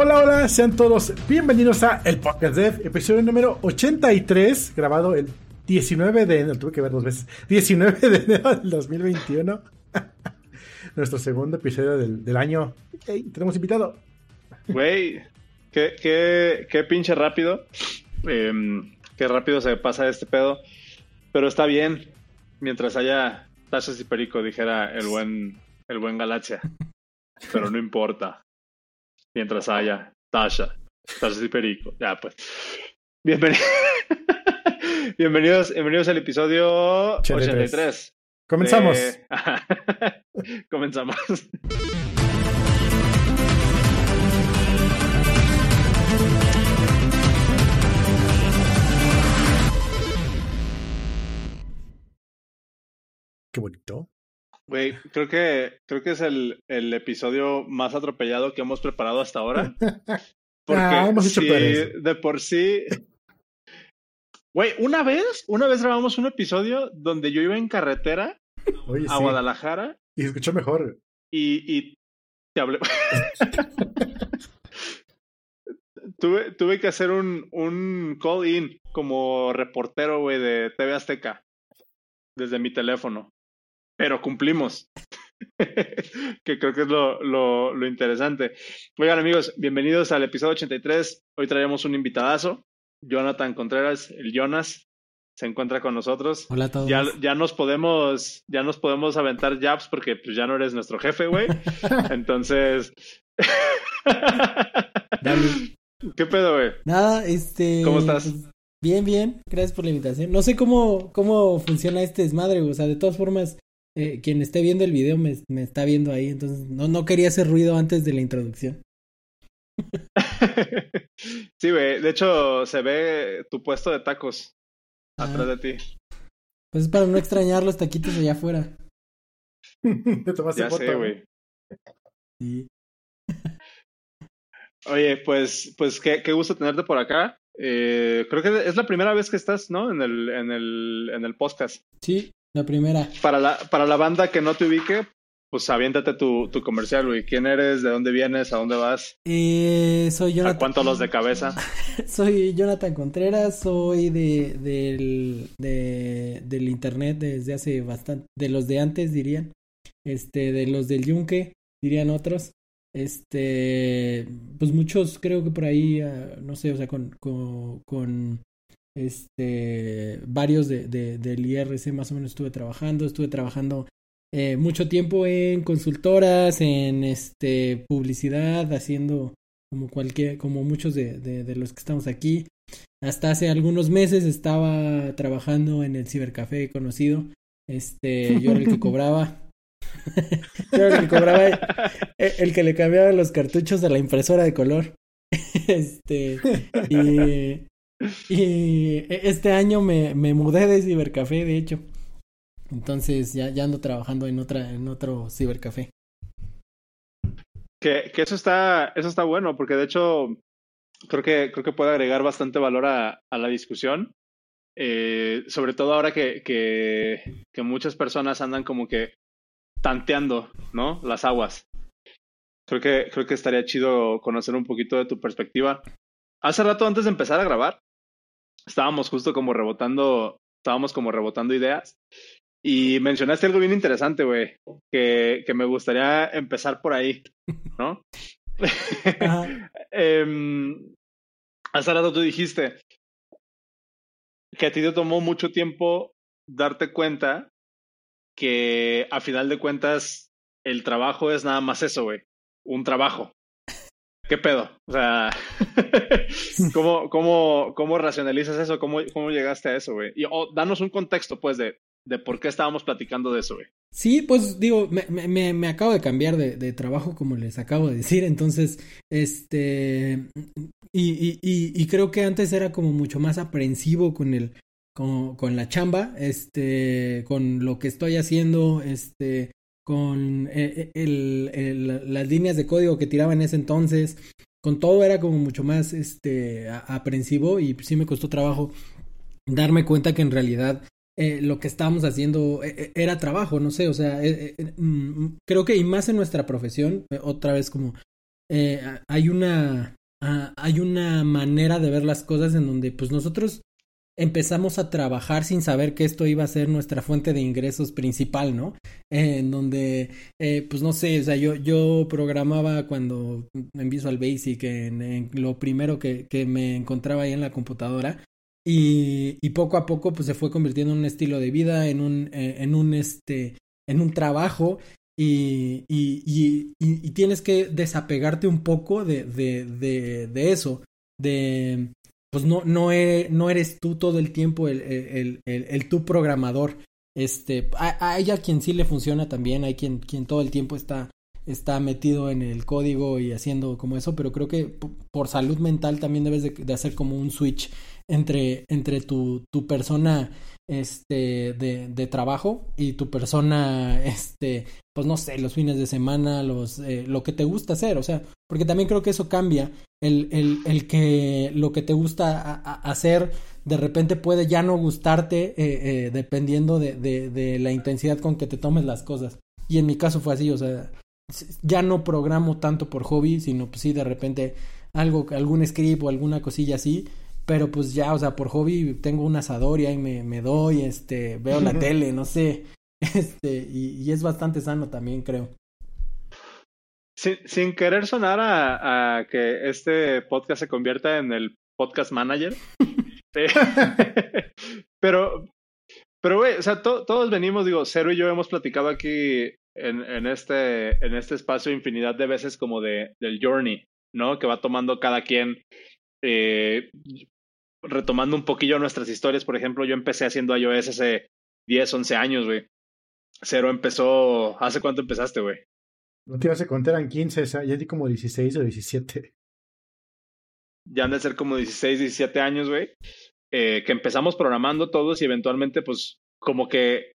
Hola, hola, sean todos bienvenidos a El Podcast Dev, episodio número 83, grabado el 19 de enero, tuve que ver dos veces, 19 de enero del 2021. Nuestro segundo episodio del, año. tenemos invitado. Güey, qué, qué, qué, pinche rápido. Em, qué rápido se pasa este pedo. Pero está bien. Mientras haya tachas y perico, dijera el buen, el buen Galaxia. Pero no importa mientras haya Tasha, Tasha y Perico. Ya, pues. Bienvenidos. bienvenidos, bienvenidos al episodio 83. Comenzamos. Comenzamos. Qué bonito. Güey, creo que, creo que es el, el, episodio más atropellado que hemos preparado hasta ahora. Porque ah, hemos hecho de por sí. Güey, una vez, una vez grabamos un episodio donde yo iba en carretera a Guadalajara. Y escuchó mejor. Y, y te hablé. tuve, tuve que hacer un, un call-in como reportero, güey, de TV Azteca. Desde mi teléfono pero cumplimos. que creo que es lo, lo, lo, interesante. Oigan amigos, bienvenidos al episodio 83. Hoy traemos un invitadazo, Jonathan Contreras, el Jonas, se encuentra con nosotros. Hola a todos. Ya, ya nos podemos, ya nos podemos aventar jabs porque pues, ya no eres nuestro jefe, güey. Entonces. ¿Qué pedo, güey? Nada, este. ¿Cómo estás? Pues, bien, bien. Gracias por la invitación. No sé cómo, cómo funciona este desmadre, O sea, de todas formas, eh, quien esté viendo el video me, está viendo ahí, entonces no, no quería hacer ruido antes de la introducción. sí, güey, de hecho se ve tu puesto de tacos ah. atrás de ti. Pues es para no extrañar los taquitos allá afuera. ya sé, güey. Oye, pues, pues qué, qué gusto tenerte por acá. Eh, creo que es la primera vez que estás, ¿no? En el, en el, en el podcast. Sí, la primera. Para la, para la banda que no te ubique, pues aviéntate tu, tu comercial, güey. ¿Quién eres? ¿De dónde vienes? ¿A dónde vas? Eh, soy Jonathan. ¿A cuánto los de cabeza? soy Jonathan Contreras, soy de, del, de, del internet desde hace bastante, de los de antes dirían, este, de los del Yunque, dirían otros. Este, pues muchos creo que por ahí, ah, no sé, o sea, con, con, con este, varios de, de, del IRC más o menos estuve trabajando, estuve trabajando eh, mucho tiempo en consultoras, en este, publicidad, haciendo como cualquier, como muchos de, de, los que estamos aquí. Hasta hace algunos meses estaba trabajando en el cibercafé conocido. Este, yo era el que cobraba. yo era el que cobraba, el, el que le cambiaba los cartuchos de la impresora de color. este, y y este año me, me mudé de cibercafé, de hecho. Entonces ya, ya ando trabajando en otra, en otro cibercafé. Que, que eso está, eso está bueno, porque de hecho creo que, creo que puede agregar bastante valor a, a la discusión. Eh, sobre todo ahora que, que, que, muchas personas andan como que tanteando, ¿no? Las aguas. Creo que, creo que estaría chido conocer un poquito de tu perspectiva. Hace rato antes de empezar a grabar, estábamos justo como rebotando, estábamos como rebotando ideas. Y mencionaste algo bien interesante, güey, que, que me gustaría empezar por ahí, ¿no? eh, hace rato tú dijiste que a ti te tomó mucho tiempo darte cuenta que a final de cuentas el trabajo es nada más eso, güey, un trabajo. ¿Qué pedo? O sea, ¿cómo, cómo, cómo racionalizas eso? ¿Cómo, cómo llegaste a eso, güey? Y oh, danos un contexto, pues, de, de por qué estábamos platicando de eso, güey. Sí, pues digo, me, me, me acabo de cambiar de, de, trabajo, como les acabo de decir, entonces, este, y, y, y, y creo que antes era como mucho más aprensivo con el, con, con la chamba, este, con lo que estoy haciendo, este, con eh, eh, las líneas de código que tiraba en ese entonces, con todo era como mucho más este, aprensivo y sí me costó trabajo darme cuenta que en realidad eh, lo que estábamos haciendo era trabajo, no sé, o sea, mm, creo que y más en nuestra profesión, otra vez como hay una ah, hay una manera de ver las cosas en donde pues nosotros empezamos a trabajar sin saber que esto iba a ser nuestra fuente de ingresos principal, ¿no? en donde, eh, pues no sé, o sea, yo, yo programaba cuando en Visual Basic, en, en lo primero que, que, me encontraba ahí en la computadora. Y, y, poco a poco pues se fue convirtiendo en un estilo de vida, en un, eh, en un, este, en un trabajo y, y, y, y, tienes que desapegarte un poco de, de, de, de eso, de, pues no, no, e, no eres tú todo el tiempo el, el, el, el tu programador. Este, hay a quien sí le funciona también, hay quien, quien todo el tiempo está, está metido en el código y haciendo como eso, pero creo que por salud mental también debes de, de hacer como un switch entre, entre tu, tu persona este de, de, trabajo y tu persona este pues no sé los fines de semana los eh, lo que te gusta hacer. O sea porque también creo que eso cambia. El, el, el que lo que te gusta hacer de repente puede ya no gustarte eh, eh, dependiendo de, de, de, la intensidad con que te tomes las cosas. Y en mi caso fue así o sea ya no programo tanto por hobby sino pues sí de repente algo algún script o alguna cosilla así pero pues ya, o sea, por hobby tengo un asador y ahí me, me doy, este, veo la tele, no sé, este, y, y, es bastante sano también, creo. Sin, sin querer sonar a, a, que este podcast se convierta en el podcast manager, pero, pero, güey, o sea, to, todos venimos, digo, Cero y yo hemos platicado aquí en, en, este, en este espacio infinidad de veces como de, del journey, ¿no? Que va tomando cada quien. Eh, retomando un poquillo nuestras historias, por ejemplo, yo empecé haciendo iOS hace 10, 11 años, güey. Cero empezó, ¿hace cuánto empezaste, güey? No te ibas a contar, eran 15, o sea, ya di como 16 o 17. Ya han de ser como 16, 17 años, güey. Eh, que empezamos programando todos y eventualmente, pues, como que.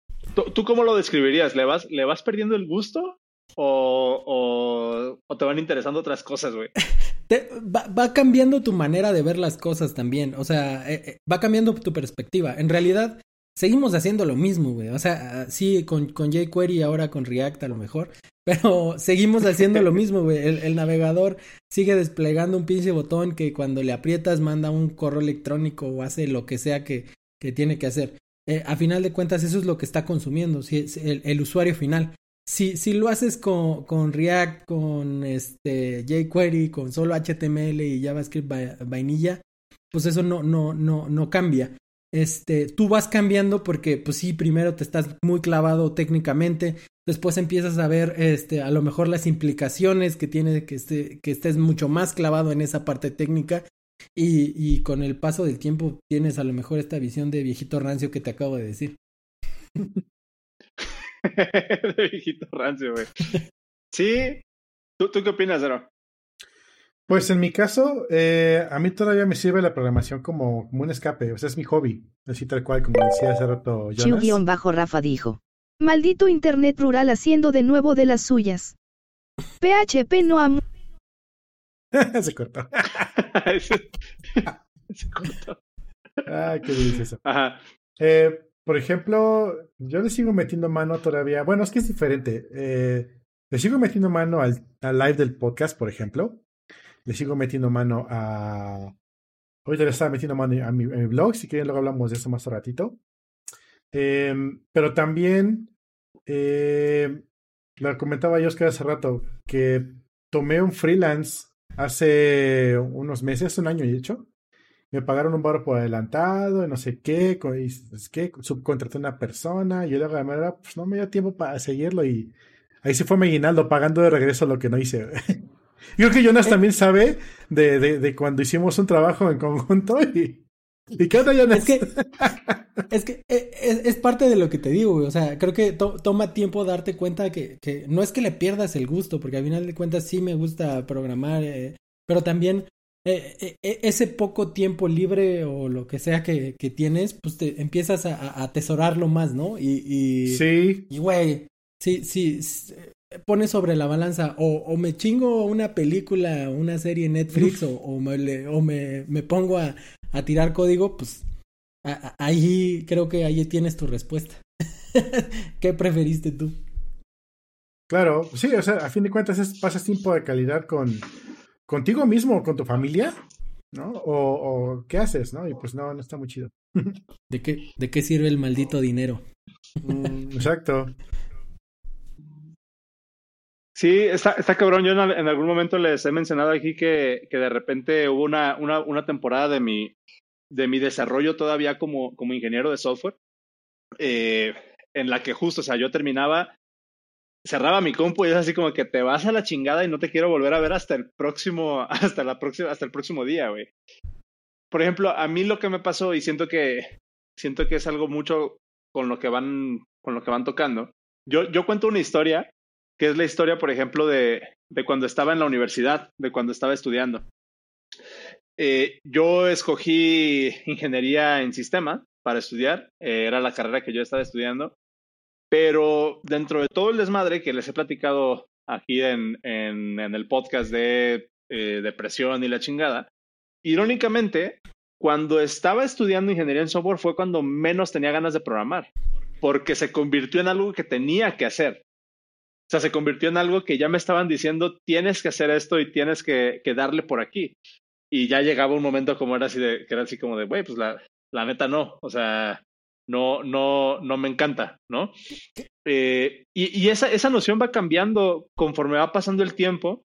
¿Tú cómo lo describirías? ¿Le vas, ¿le vas perdiendo el gusto? ¿O, o, o te van interesando otras cosas, güey? Va, va, cambiando tu manera de ver las cosas también. O sea, eh, eh, va cambiando tu perspectiva. En realidad, seguimos haciendo lo mismo, güey. O sea, sí, con, con jQuery ahora con React a lo mejor. Pero seguimos haciendo lo mismo, güey. El, navegador sigue desplegando un pinche botón que cuando le aprietas manda un correo electrónico o hace lo que sea que, que tiene que hacer. Eh, a final de cuentas, eso es lo que está consumiendo, sí, el, el usuario final si, si lo haces con, con React, con este jQuery, con solo HTML y JavaScript vainilla, pues eso no, no, no, no cambia. Este, tú vas cambiando porque, pues sí, primero te estás muy clavado técnicamente, después empiezas a ver, este, a lo mejor las implicaciones que tiene que, este, que estés mucho más clavado en esa parte técnica y, y con el paso del tiempo tienes a lo mejor esta visión de viejito rancio que te acabo de decir. de viejito rancio, güey. Sí. ¿Tú, ¿Tú qué opinas, Zero? Pues en mi caso, eh, a mí todavía me sirve la programación como, como, un escape, o sea, es mi hobby, así tal cual, como decía hace rato Jonas. bajo Rafa dijo. Maldito internet rural haciendo de nuevo de las suyas. PHP no am... Se cortó. Se cortó. Ah, qué delicioso. Ajá. Eh, por ejemplo, yo le sigo metiendo mano todavía. Bueno, es que es diferente. Eh, le sigo metiendo mano al, al, live del podcast, por ejemplo. Le sigo metiendo mano a. Ahorita le estaba metiendo mano a mi, a blog. Si quieren, luego hablamos de eso más ratito. Eh, pero también. Eh, lo comentaba yo hace rato. Que tomé un freelance hace unos meses, un año y hecho me pagaron un barro por adelantado, y no sé qué, es que subcontraté a una persona, y yo de pues no me dio tiempo para seguirlo, y ahí se fue mi aguinaldo pagando de regreso lo que no hice. yo creo que Jonas también sabe de, de, de, cuando hicimos un trabajo en conjunto y... ¿Y qué onda, Jonas? Es que, es, que e, es, es, parte de lo que te digo, güey. O sea, creo que to, toma tiempo darte cuenta que, que no es que le pierdas el gusto, porque al final de cuentas sí me gusta programar, eh, pero también eh, eh, ese poco tiempo libre o lo que sea que, que tienes, pues te empiezas a, a, atesorarlo más, ¿no? Y, y sí. Y güey, sí, sí, pones sobre la balanza o, o, me chingo una película, una serie en Netflix o, o, me, o me, me pongo a, a, tirar código, pues a, ahí creo que ahí tienes tu respuesta. ¿Qué preferiste tú? Claro, sí, o sea, a fin de cuentas es, pasas tiempo de calidad con contigo mismo, con tu familia, ¿no? O, o qué haces, ¿no? Y pues no, no está muy chido. ¿De qué, de qué sirve el maldito dinero? Mm, exacto. Sí, está, está cabrón. Yo en, en, algún momento les he mencionado aquí que, que de repente hubo una, una, una, temporada de mi, de mi desarrollo todavía como, como ingeniero de software, eh, en la que justo, o sea, yo terminaba, cerraba mi compu y es así como que te vas a la chingada y no te quiero volver a ver hasta el próximo, hasta la próxima, hasta el próximo día, güey. Por ejemplo, a mí lo que me pasó y siento que, siento que es algo mucho con lo que van, con lo que van tocando. Yo, yo cuento una historia que es la historia, por ejemplo, de, de cuando estaba en la universidad, de cuando estaba estudiando. Eh, yo escogí ingeniería en sistema para estudiar, eh, era la carrera que yo estaba estudiando, pero dentro de todo el desmadre que les he platicado aquí en, el podcast de eh, depresión y la chingada, irónicamente, cuando estaba estudiando ingeniería en software fue cuando menos tenía ganas de programar, porque se convirtió en algo que tenía que hacer. O sea, se convirtió en algo que ya me estaban diciendo, tienes que hacer esto y tienes que, darle por aquí. Y ya llegaba un momento como era así de, era así como de, güey, pues la, la neta no. O sea, no, no, no me encanta, ¿no? Eh, y, y esa, esa noción va cambiando conforme va pasando el tiempo.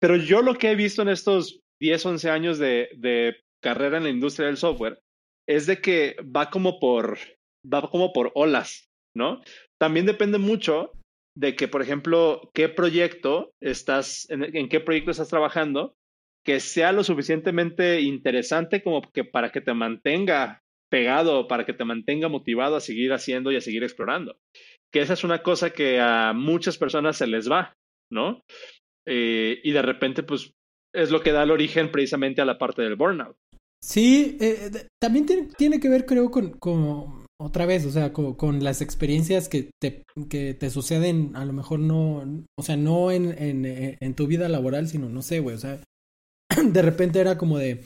Pero yo lo que he visto en estos 10, 11 años de, de carrera en la industria del software es de que va como por, va como por olas, ¿no? También depende mucho de que, por ejemplo, qué proyecto estás, en, en, qué proyecto estás trabajando, que sea lo suficientemente interesante como que para que te mantenga pegado, para que te mantenga motivado a seguir haciendo y a seguir explorando. Que esa es una cosa que a muchas personas se les va, ¿no? Eh, y de repente, pues, es lo que da el origen precisamente a la parte del burnout. Sí, eh, también tiene, tiene, que ver, creo, con, con otra vez, o sea, con, con, las experiencias que te, que te suceden, a lo mejor no, o sea, no en, en, en tu vida laboral, sino, no sé, güey, o sea, de repente era como de,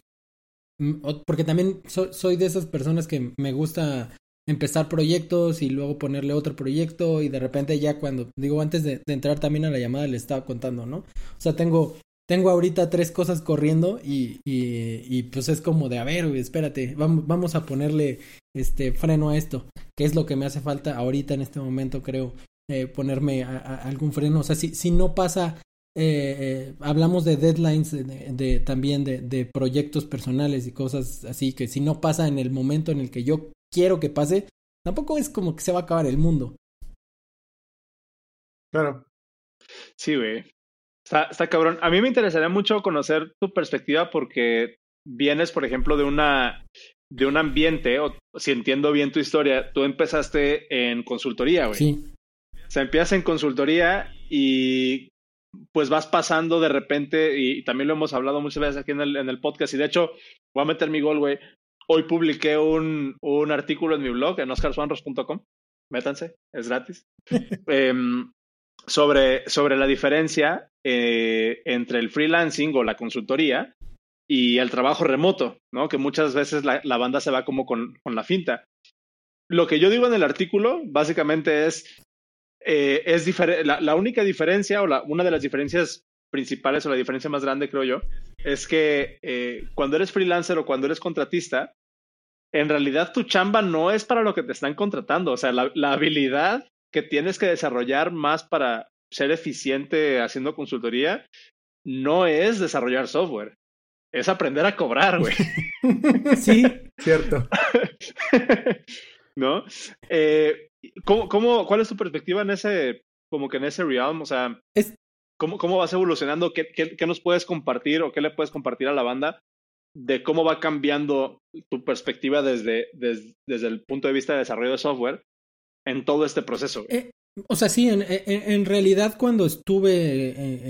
porque también soy, soy de esas personas que me gusta empezar proyectos y luego ponerle otro proyecto y de repente ya cuando, digo, antes de, de entrar también a la llamada le estaba contando, ¿no? O sea, tengo tengo ahorita tres cosas corriendo y, y, y, pues es como de, a ver, espérate, vamos, vamos a ponerle este freno a esto, que es lo que me hace falta ahorita en este momento, creo, eh, ponerme a, a algún freno. O sea, si, si no pasa, eh, eh, hablamos de deadlines de, de también de, de, proyectos personales y cosas así, que si no pasa en el momento en el que yo quiero que pase, tampoco es como que se va a acabar el mundo. Claro. Sí, güey. Está, está, cabrón. A mí me interesaría mucho conocer tu perspectiva porque vienes, por ejemplo, de una de un ambiente, o si entiendo bien tu historia, tú empezaste en consultoría, güey. Sí. O sea, empiezas en consultoría y pues vas pasando de repente, y, también lo hemos hablado muchas veces aquí en el, en el podcast, y de hecho, voy a meter mi gol, güey. Hoy publiqué un, un artículo en mi blog, en oscarswanros.com. Métanse, es gratis. eh, sobre, sobre la diferencia eh, entre el freelancing o la consultoría y el trabajo remoto, ¿no? Que muchas veces la, la banda se va como con, con, la finta. Lo que yo digo en el artículo, básicamente es, eh, es la, la, única diferencia o la, una de las diferencias principales o la diferencia más grande, creo yo, es que eh, cuando eres freelancer o cuando eres contratista, en realidad tu chamba no es para lo que te están contratando. O sea, la, la habilidad que tienes que desarrollar más para ser eficiente haciendo consultoría no es desarrollar software, es aprender a cobrar, güey. sí, cierto. ¿No? Eh, ¿cómo, cómo, cuál es tu perspectiva en ese, como que en ese realm? O sea, es... ¿cómo, ¿cómo vas evolucionando? ¿Qué, qué, ¿Qué nos puedes compartir o qué le puedes compartir a la banda de cómo va cambiando tu perspectiva desde, desde, desde el punto de vista de desarrollo de software en todo este proceso. Eh, o sea, sí, en, en, en, realidad cuando estuve en, en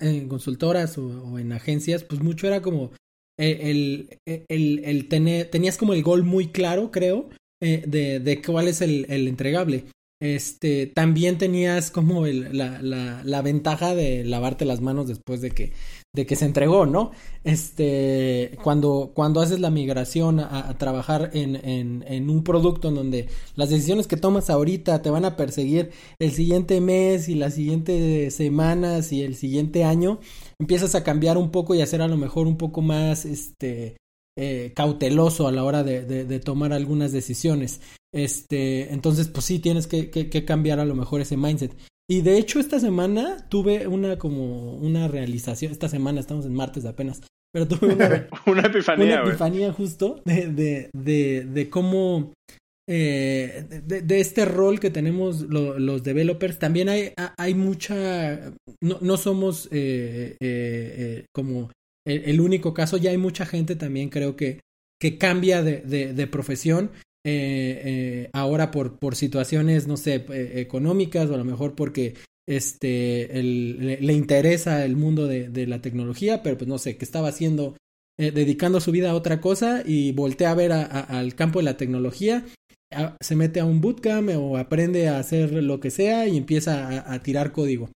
en consultoras o, o, en agencias, pues mucho era como el, el, el, el tener, tenías como el gol muy claro, creo, eh, de, de cuál es el, el entregable. este, también tenías como el, la, la, la, ventaja de lavarte las manos después de que, de que se entregó, ¿no? Este, cuando, cuando haces la migración a, trabajar en, en, en, un producto en donde las decisiones que tomas ahorita te van a perseguir el siguiente mes y las siguientes semanas y el siguiente año, empiezas a cambiar un poco y a ser a lo mejor un poco más, este, eh, cauteloso a la hora de, de, de, tomar algunas decisiones. Este, entonces, pues sí, tienes que, que, que, cambiar a lo mejor ese mindset. Y de hecho, esta semana tuve una como una realización. Esta semana estamos en martes apenas. Pero tuve una, una epifanía. Una epifanía justo de, de, de, de cómo. Eh, de, de, este rol que tenemos lo, los developers, también hay, hay mucha. No, no somos eh, eh, como el, único caso, ya hay mucha gente también, creo que, que cambia de, de, profesión eh, eh, ahora por, por situaciones, no sé, eh, económicas o a lo mejor porque este, el, le, le, interesa el mundo de, de, la tecnología, pero pues no sé, que estaba haciendo, dedicando su vida a otra cosa y voltea a ver al campo de la tecnología, se mete a un bootcamp o aprende a hacer lo que sea y empieza a tirar código.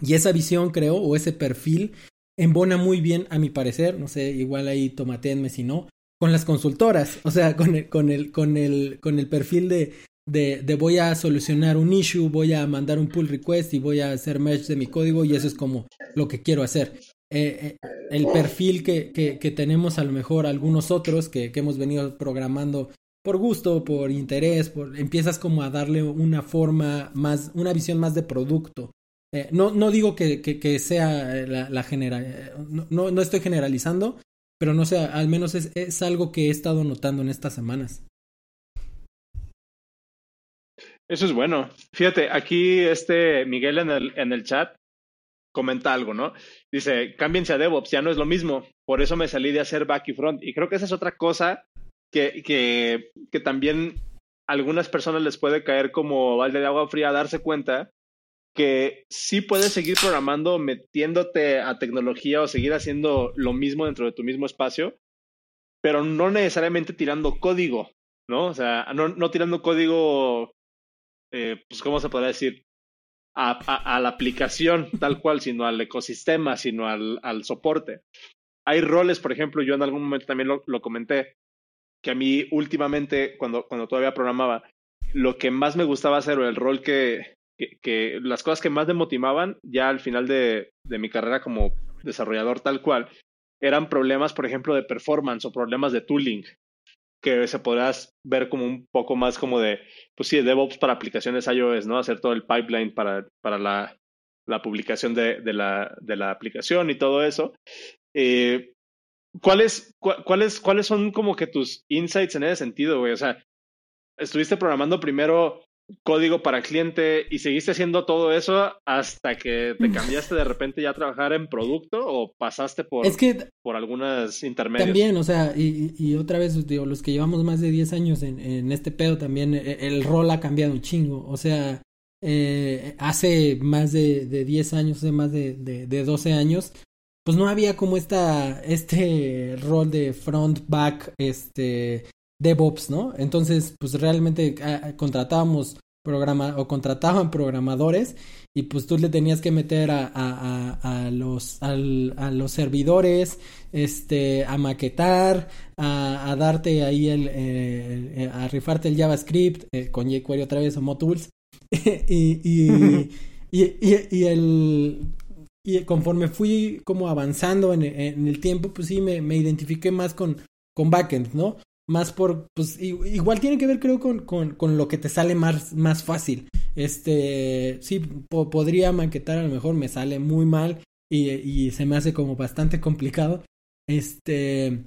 Y esa visión, creo, o ese perfil, embona muy bien, a mi parecer, no sé, igual ahí tomatenme si no, con las consultoras, o sea, con el, con el, con el, con el perfil de, de, de, voy a solucionar un issue, voy a mandar un pull request y voy a hacer merge de mi código y eso es como lo que quiero hacer. Eh, eh, el perfil que, que, tenemos a lo mejor algunos otros que, que, hemos venido programando por gusto, por interés, por, empiezas como a darle una forma más, una visión más de producto. Eh, no, no digo que, que, sea la, la general, no, no estoy generalizando, pero no sé, al menos es, es algo que he estado notando en estas semanas. Eso es bueno. Fíjate, aquí este Miguel en el, en el chat comenta algo, ¿no? Dice, cámbiense a DevOps, ya no es lo mismo. Por eso me salí de hacer back y front. Y creo que esa es otra cosa que, que, que también a algunas personas les puede caer como balde de agua fría darse cuenta que sí puedes seguir programando metiéndote a tecnología o seguir haciendo lo mismo dentro de tu mismo espacio, pero no necesariamente tirando código, ¿no? O sea, no, no tirando código, eh, pues, ¿cómo se podría decir? A, a, a, la aplicación tal cual, sino al ecosistema, sino al, al, soporte. Hay roles, por ejemplo, yo en algún momento también lo, lo comenté, que a mí últimamente, cuando, cuando todavía programaba, lo que más me gustaba hacer o el rol que, que, las cosas que más me motivaban ya al final de, de, mi carrera como desarrollador tal cual eran problemas, por ejemplo, de performance o problemas de tooling, que se podrás ver como un poco más como de, pues sí, de DevOps para aplicaciones iOS, ¿no? Hacer todo el pipeline para, para la, la publicación de, la, de la aplicación y todo eso. Eh, ¿cuáles, cu ¿Cuáles cuáles son como que tus insights en ese sentido, güey? O sea, estuviste programando primero código para cliente y seguiste haciendo todo eso hasta que te cambiaste de repente ya a trabajar en producto o pasaste por, es que por algunas intermedias. También, o sea, y, y otra vez, digo, los que llevamos más de 10 años en, en este pedo también, el, el, rol ha cambiado un chingo. O sea, eh, hace más de, de 10 años, hace más de, de, de 12 años, pues no había como esta, este rol de front, back, este, DevOps, ¿no? Entonces, pues realmente a, contratábamos programa o contrataban programadores y pues tú le tenías que meter a, a, a, a los al, a los servidores este a maquetar a, darte ahí el eh, a rifarte el JavaScript eh, con jQuery otra vez o Motools y, y, y, y, y el y conforme fui como avanzando en, en el tiempo pues sí me, me identifiqué más con con backend no más por, pues igual tiene que ver creo con, con, con lo que te sale más, más fácil. Este, sí, po podría maquetar, a lo mejor me sale muy mal y, y se me hace como bastante complicado. Este,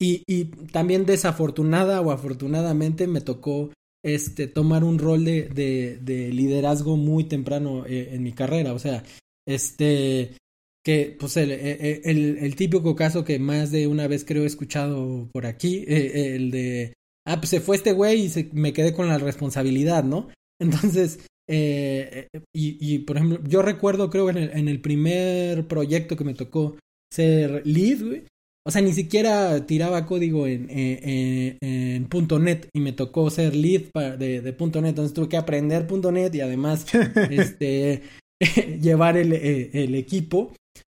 y, y también desafortunada o afortunadamente me tocó este, tomar un rol de, de, de liderazgo muy temprano eh, en mi carrera. O sea, este, que pues el, el, el, típico caso que más de una vez creo he escuchado por aquí, eh, el de, ah, pues se fue este güey y se, me quedé con la responsabilidad, ¿no? Entonces, eh, y, y por ejemplo, yo recuerdo creo en el, en el primer proyecto que me tocó ser lead, güey, o sea, ni siquiera tiraba código en, en, en, .NET y me tocó ser lead de, de .NET, entonces tuve que aprender .NET y además este, llevar el, eh, el, equipo.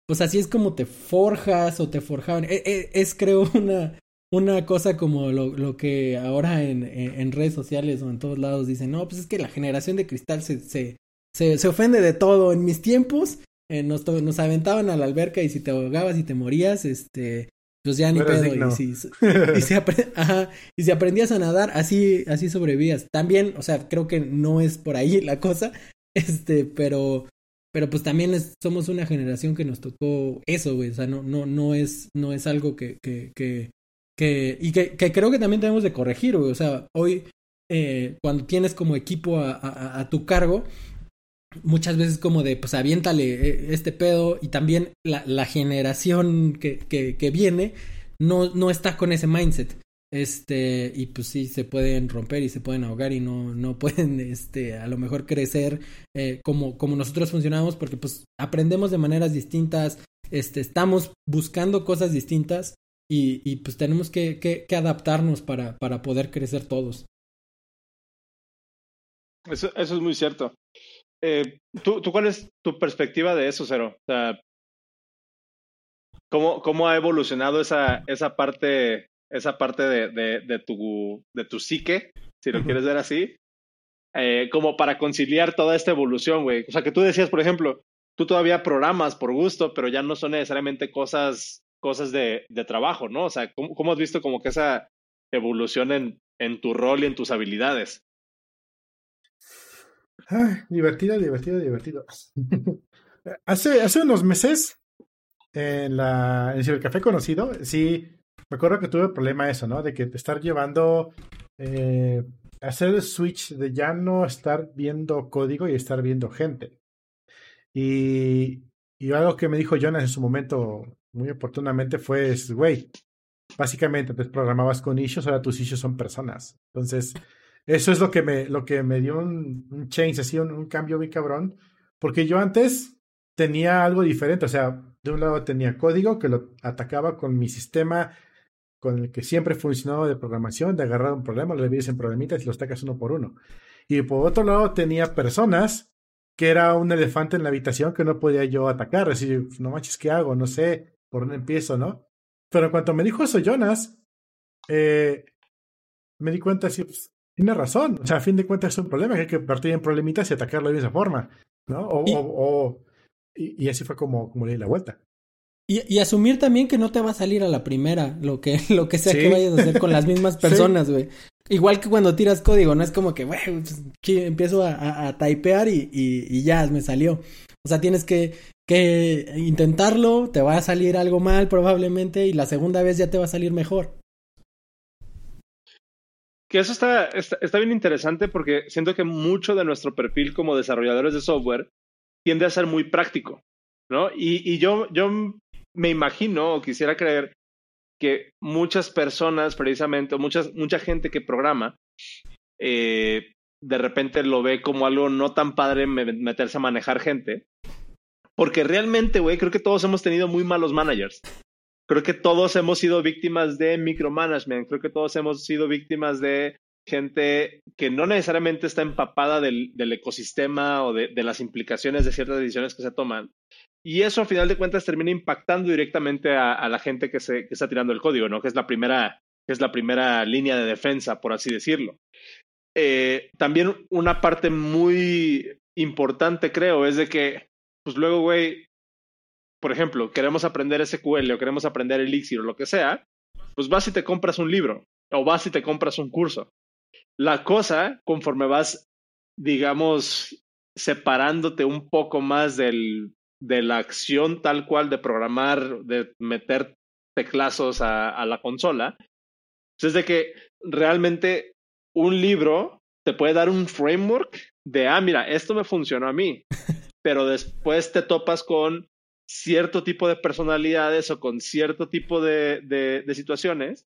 Pues así es como te forjas o te forjaban. Es, e, es creo una, una cosa como lo, lo que ahora en, en, redes sociales o en todos lados dicen, no, pues es que la generación de cristal se, se, se, se ofende de todo. En mis tiempos eh, nos, nos aventaban a la alberca y si te ahogabas y te morías, este, pues ya ni pedo. Y si, y, si Ajá, y si aprendías a nadar, así, así sobrevivías. También, o sea, creo que no es por ahí la cosa, este, pero, pero pues también somos una generación que nos tocó eso, güey. O sea, no, no, no es, no es algo que, que, que, que y que, creo que también tenemos de corregir, güey. O sea, hoy, eh, cuando tienes como equipo a tu cargo, muchas veces como de, pues aviéntale eh, este pedo y también la, la generación que, que, que, viene no, no está con ese mindset. Este, y pues sí, se pueden romper y se pueden ahogar y no, no pueden, este, a lo mejor crecer eh, como, como nosotros funcionamos porque pues aprendemos de maneras distintas, este, estamos buscando cosas distintas y, y pues tenemos que, que, adaptarnos para, para poder crecer todos. Eso, eso es muy cierto. Eh, ¿tú, ¿tú, cuál es tu perspectiva de eso, Cero? ¿cómo, ¿cómo, ha evolucionado esa, esa parte, esa parte de, de, de, tu, de tu psique, si lo quieres ver así? Eh, como para conciliar toda esta evolución, güey. O sea, que tú decías, por ejemplo, tú todavía programas por gusto, pero ya no son necesariamente cosas, cosas de, de trabajo, ¿no? O sea, ¿cómo, ¿cómo, has visto como que esa evolución en, en tu rol y en tus habilidades? Ay, divertido, divertido, divertido. hace, hace unos meses, en, la, en el café conocido, sí, me acuerdo que tuve el problema eso, ¿no? De que te estar llevando, eh, hacer el switch de ya no estar viendo código y estar viendo gente. Y, y algo que me dijo Jonas en su momento, muy oportunamente, fue, güey, básicamente te programabas con issues, ahora tus issues son personas. Entonces, eso es lo que me, lo que me dio un, un change, así, un, un, cambio muy cabrón. Porque yo antes tenía algo diferente. O sea, de un lado tenía código que lo atacaba con mi sistema con el que siempre funcionaba de programación, de agarrar un problema, lo divides en problemitas y los atacas uno por uno. Y por otro lado tenía personas que era un elefante en la habitación que no podía yo atacar. Así, no manches, ¿qué hago? No sé por dónde empiezo, ¿no? Pero en cuanto me dijo eso Jonas, eh, me di cuenta así, pues, tiene razón. O sea, a fin de cuentas es un problema que hay que partir en problemitas y atacarlo de esa forma. ¿No? O, y, o, o, y, y, así fue como, como le di la vuelta. Y, y, asumir también que no te va a salir a la primera, lo que, lo que sea sí. que vayas a hacer con las mismas personas, güey. Sí. Igual que cuando tiras código, no es como que, güey, pues, empiezo a, a, a typear y, y, ya me salió. O sea, tienes que, que intentarlo, te va a salir algo mal probablemente y la segunda vez ya te va a salir mejor. Que eso está, está, está, bien interesante porque siento que mucho de nuestro perfil como desarrolladores de software tiende a ser muy práctico, ¿no? Y, y yo, yo me imagino o quisiera creer que muchas personas, precisamente, muchas, mucha gente que programa, eh, de repente lo ve como algo no tan padre meterse a manejar gente. Porque realmente, güey, creo que todos hemos tenido muy malos managers creo que todos hemos sido víctimas de micromanagement, creo que todos hemos sido víctimas de gente que no necesariamente está empapada del, del ecosistema o de, de, las implicaciones de ciertas decisiones que se toman. Y eso, a final de cuentas, termina impactando directamente a, la gente que, se, está tirando el código, ¿no? Que es la primera, es la primera línea de defensa, por así decirlo. Eh, también una parte muy importante, creo, es de que, pues luego, güey, por ejemplo, queremos aprender SQL o queremos aprender Elixir o lo que sea, pues vas y te compras un libro o vas y te compras un curso. La cosa, conforme vas, digamos, separándote un poco más del, de la acción tal cual de programar, de meter teclazos a, a la consola, pues es de que realmente un libro te puede dar un framework de, ah, mira, esto me funcionó a mí, pero después te topas con cierto tipo de personalidades o con cierto tipo de, de, de, situaciones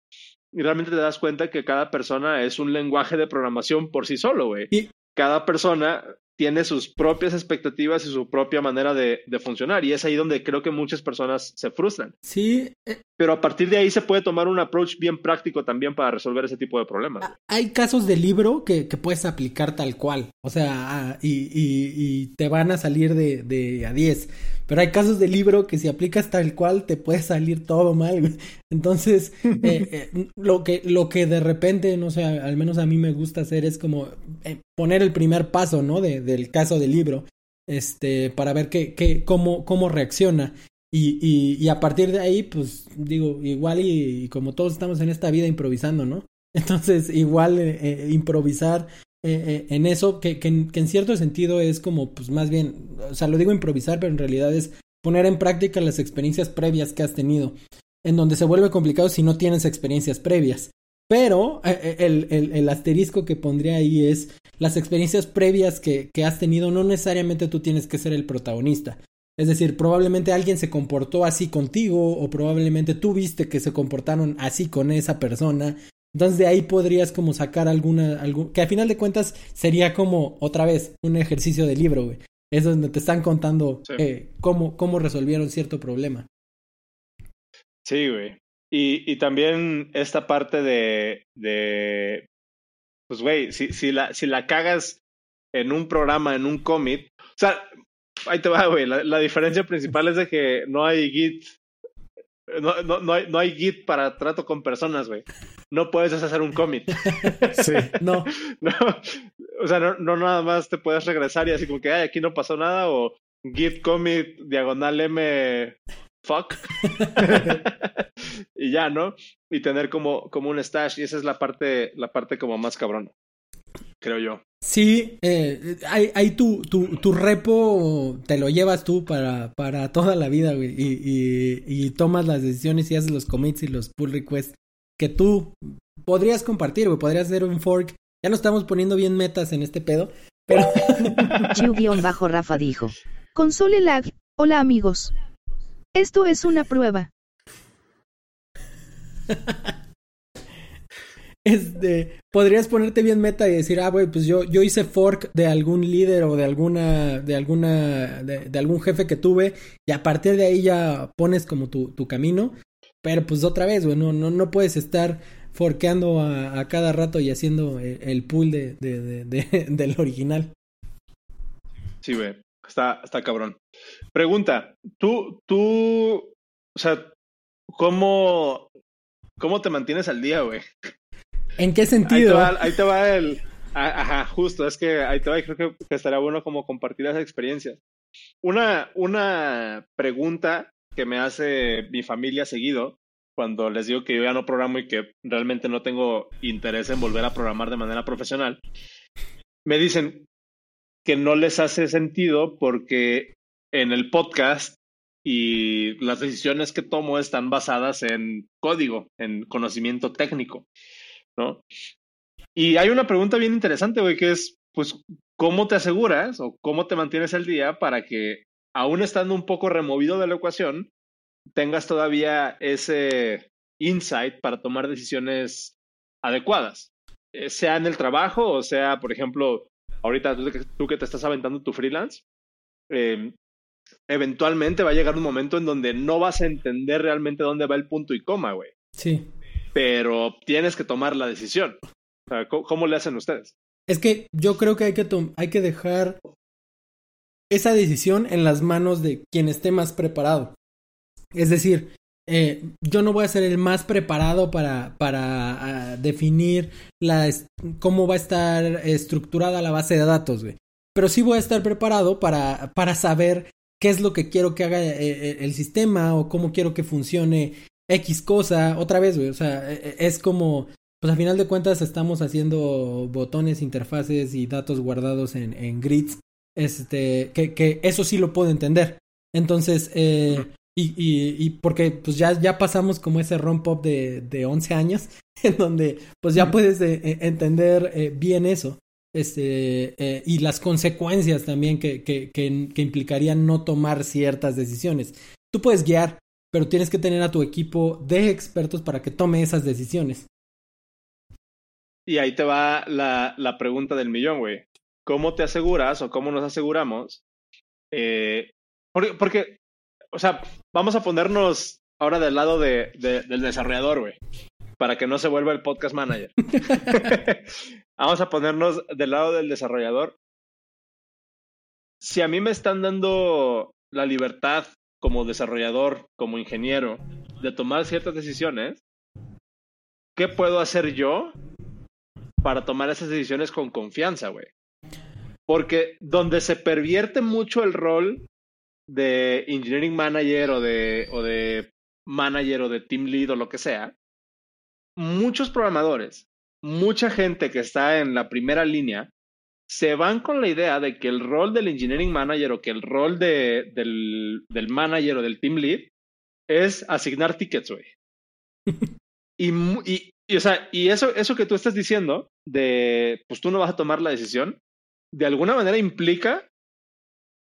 y realmente te das cuenta que cada persona es un lenguaje de programación por sí solo, güey. Y cada persona tiene sus propias expectativas y su propia manera de, de, funcionar. Y es ahí donde creo que muchas personas se frustran. Sí. Eh, Pero a partir de ahí se puede tomar un approach bien práctico también para resolver ese tipo de problemas. Ah, hay casos de libro que, que puedes aplicar tal cual. O sea, ah, y, y, y, te van a salir de, de a 10. Pero hay casos de libro que si aplicas tal cual te puede salir todo mal. Entonces, eh, eh, lo, que, lo que de repente, no sé, al menos a mí me gusta hacer es como poner el primer paso, ¿no? De, del caso del libro, este, para ver qué, qué, cómo, cómo reacciona. Y, y, y, a partir de ahí, pues digo, igual y, como todos estamos en esta vida improvisando, ¿no? Entonces, igual eh, eh, improvisar eh, en eso, que, que, que, en cierto sentido es como, pues más bien, o sea, lo digo improvisar, pero en realidad es poner en práctica las experiencias previas que has tenido, en donde se vuelve complicado si no tienes experiencias previas. Pero el, el, el, asterisco que pondría ahí es las experiencias previas que, que, has tenido, no necesariamente tú tienes que ser el protagonista. Es decir, probablemente alguien se comportó así contigo o probablemente tú viste que se comportaron así con esa persona. Entonces de ahí podrías como sacar alguna, algún, que al final de cuentas sería como otra vez un ejercicio de libro, güey. Es donde te están contando sí. eh, cómo, cómo resolvieron cierto problema. Sí, güey. Y, y también esta parte de, de pues, güey, si, si, la, si la cagas en un programa, en un cómic, o sea, ahí te va, güey, la, la, diferencia principal es de que no hay Git, no, no, no, hay, no hay Git para trato con personas, güey. No puedes hacer un cómic. sí, no. no. O sea, no, no nada más te puedes regresar y así como que, ay, aquí no pasó nada, o Git commit, diagonal M, fuck. y ya, ¿no? Y tener como, como un stash. Y esa es la parte, la parte como más cabrona. Creo yo. Sí, eh, ahí, ahí tu, tu, tu, repo te lo llevas tú para, para toda la vida, güey. Y, y, y, tomas las decisiones y haces los commits y los pull requests que tú podrías compartir, güey. Podrías hacer un fork. Ya nos estamos poniendo bien metas en este pedo. Pero. bajo Rafa dijo: Console lag. Hola, amigos. Esto es una prueba. este, podrías ponerte bien meta y decir, ah, güey, pues yo, yo hice fork de algún líder o de alguna, de alguna, de, de, algún jefe que tuve y a partir de ahí ya pones como tu, tu camino. Pero pues otra vez, güey, no, no, no puedes estar forkeando a, a, cada rato y haciendo el, el pool de, de, de, del original. Sí, güey, está, está cabrón. Pregunta, tú, tú, o sea, ¿cómo, cómo te mantienes al día, güey? ¿En qué sentido? Ahí te va, ahí te va el... Ajá, justo, es que ahí te va y creo que, que estaría bueno como compartir esa experiencia. Una, una pregunta que me hace mi familia seguido cuando les digo que yo ya no programo y que realmente no tengo interés en volver a programar de manera profesional, me dicen que no les hace sentido porque en el podcast y las decisiones que tomo están basadas en código, en conocimiento técnico. ¿no? Y hay una pregunta bien interesante, güey, que es, pues, ¿cómo te aseguras o cómo te mantienes al día para que, aún estando un poco removido de la ecuación, tengas todavía ese insight para tomar decisiones adecuadas? Eh, sea en el trabajo o sea, por ejemplo, ahorita tú, tú que te estás aventando tu freelance, eh, eventualmente va a llegar un momento en donde no vas a entender realmente dónde va el punto y coma, güey. Sí pero tienes que tomar la decisión. O sea, ¿cómo, ¿Cómo, le hacen ustedes? Es que yo creo que hay que, hay que dejar esa decisión en las manos de quien esté más preparado. Es decir, eh, yo no voy a ser el más preparado para, para uh, definir la, cómo va a estar estructurada la base de datos, güey. Pero sí voy a estar preparado para, para saber qué es lo que quiero que haga eh, el sistema o cómo quiero que funcione X cosa, otra vez, güey, o sea, es como, pues a final de cuentas estamos haciendo botones, interfaces y datos guardados en, en grids, este, que, que eso sí lo puedo entender. Entonces, eh, y, y, y, porque pues ya, ya pasamos como ese romp up de, de 11 años, en donde pues ya puedes eh, entender eh, bien eso. Este, eh, y las consecuencias también que, que, que, implicarían no tomar ciertas decisiones. Tú puedes guiar, pero tienes que tener a tu equipo de expertos para que tome esas decisiones. Y ahí te va la, la pregunta del millón, güey. ¿cómo te aseguras o cómo nos aseguramos? Eh, porque, porque, o sea, vamos a ponernos ahora del lado de, de, del desarrollador, güey, para que no se vuelva el podcast manager. vamos a ponernos del lado del desarrollador. Si a mí me están dando la libertad como desarrollador, como ingeniero, de tomar ciertas decisiones, ¿qué puedo hacer yo para tomar esas decisiones con confianza, güey? Porque donde se pervierte mucho el rol de engineering manager o de, o de manager o de team lead o lo que sea, muchos programadores, mucha gente que está en la primera línea, se van con la idea de que el rol del engineering manager o que el rol de, del, del manager o del team lead es asignar tickets, güey. y, y, y, o sea, y eso, eso que tú estás diciendo, de pues tú no vas a tomar la decisión, de alguna manera implica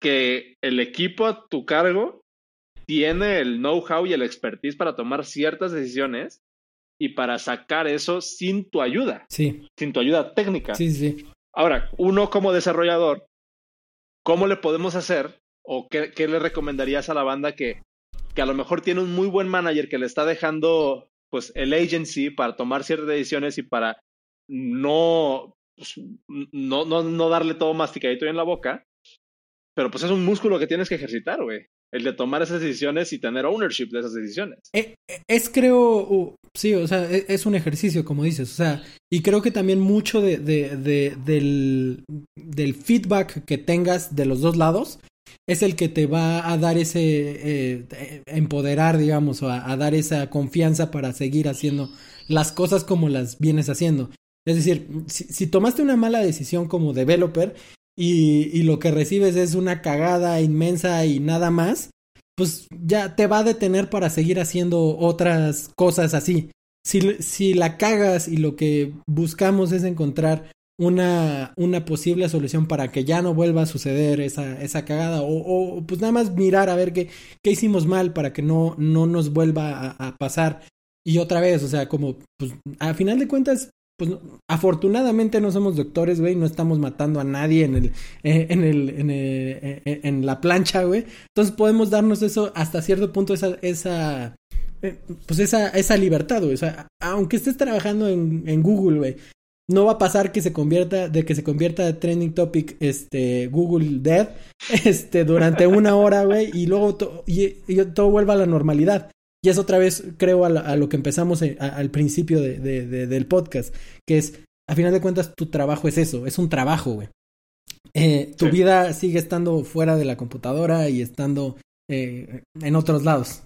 que el equipo a tu cargo tiene el know-how y el expertise para tomar ciertas decisiones y para sacar eso sin tu ayuda. Sí. Sin tu ayuda técnica. Sí, sí. Ahora, uno como desarrollador, ¿cómo le podemos hacer o qué, qué, le recomendarías a la banda que, que a lo mejor tiene un muy buen manager que le está dejando pues el agency para tomar ciertas decisiones y para no, pues, no, no, no darle todo masticadito en la boca? Pero pues es un músculo que tienes que ejercitar, güey el de tomar esas decisiones y tener ownership de esas decisiones. Es, creo, sí, o sea, es, es, un ejercicio, como dices, o sea, y creo que también mucho de, de, de, del, del, feedback que tengas de los dos lados es el que te va a dar ese, eh, empoderar, digamos, o a, a, dar esa confianza para seguir haciendo las cosas como las vienes haciendo. Es decir, si, si tomaste una mala decisión como developer y, y, lo que recibes es una cagada inmensa y nada más, pues ya te va a detener para seguir haciendo otras cosas así. Si, si la cagas y lo que buscamos es encontrar una, una posible solución para que ya no vuelva a suceder esa, esa cagada o, o pues nada más mirar a ver qué, qué hicimos mal para que no, no nos vuelva a, pasar. Y otra vez, o sea, como, pues, a final de cuentas, pues afortunadamente no somos doctores, güey, no estamos matando a nadie en el, eh, en el, en, el, eh, en la plancha, güey. Entonces podemos darnos eso hasta cierto punto esa, esa, eh, pues esa, esa libertad, güey. O sea, aunque estés trabajando en, en Google, güey, no va a pasar que se convierta, de que se convierta de trending topic, este, Google Dead, este, durante una hora, güey, y luego y, y todo vuelva a la normalidad. Y es otra vez, creo, a, la, a lo que empezamos a, al principio de, de, de, del podcast, que es, a final de cuentas, tu trabajo es eso, es un trabajo, güey. Eh, tu sí. vida sigue estando fuera de la computadora y estando eh, en otros lados.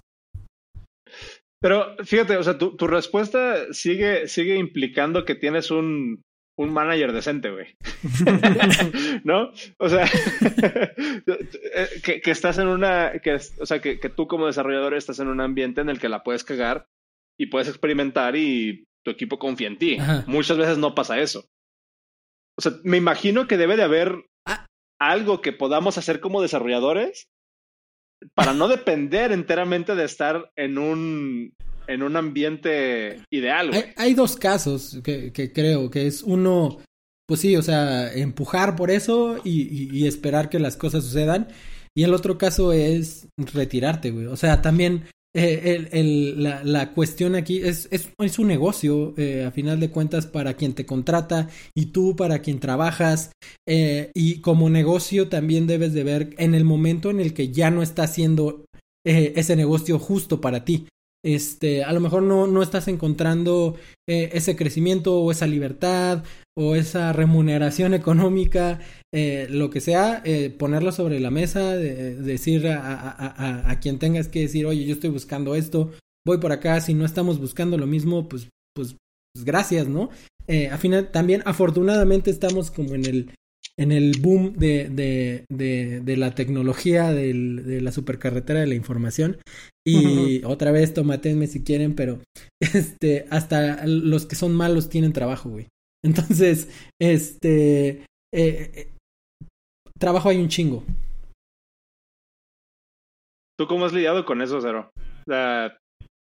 Pero fíjate, o sea, tu, tu respuesta sigue, sigue implicando que tienes un, un manager decente, güey. ¿No? O sea, que, que, estás en una, que, o sea, que, que, tú como desarrollador estás en un ambiente en el que la puedes cagar y puedes experimentar y tu equipo confía en ti. Ajá. Muchas veces no pasa eso. O sea, me imagino que debe de haber ah. algo que podamos hacer como desarrolladores para no depender enteramente de estar en un en un ambiente ideal. Hay, hay, dos casos que, que, creo que es uno, pues sí, o sea, empujar por eso y, y, y, esperar que las cosas sucedan. Y el otro caso es retirarte, güey. O sea, también eh, el, el, la, la, cuestión aquí es, es, es un negocio, eh, a final de cuentas, para quien te contrata y tú para quien trabajas. Eh, y como negocio también debes de ver en el momento en el que ya no está haciendo eh, ese negocio justo para ti este, a lo mejor no, no estás encontrando ese crecimiento o esa libertad o esa remuneración económica, eh, lo que sea, eh, ponerlo sobre la mesa, de, decir a, a, a, a, quien tengas que decir, oye, yo estoy buscando esto, voy por acá, si no estamos buscando lo mismo, pues, pues, pues gracias, ¿no? Eh, a final, también afortunadamente estamos como en el, en el boom de, de, de, de la tecnología del, de la supercarretera de la información. Y uh -huh. otra vez, tomatenme si quieren, pero este, hasta los que son malos tienen trabajo, güey. Entonces, este, eh, eh, trabajo hay un chingo. ¿Tú cómo has lidiado con eso, Cero?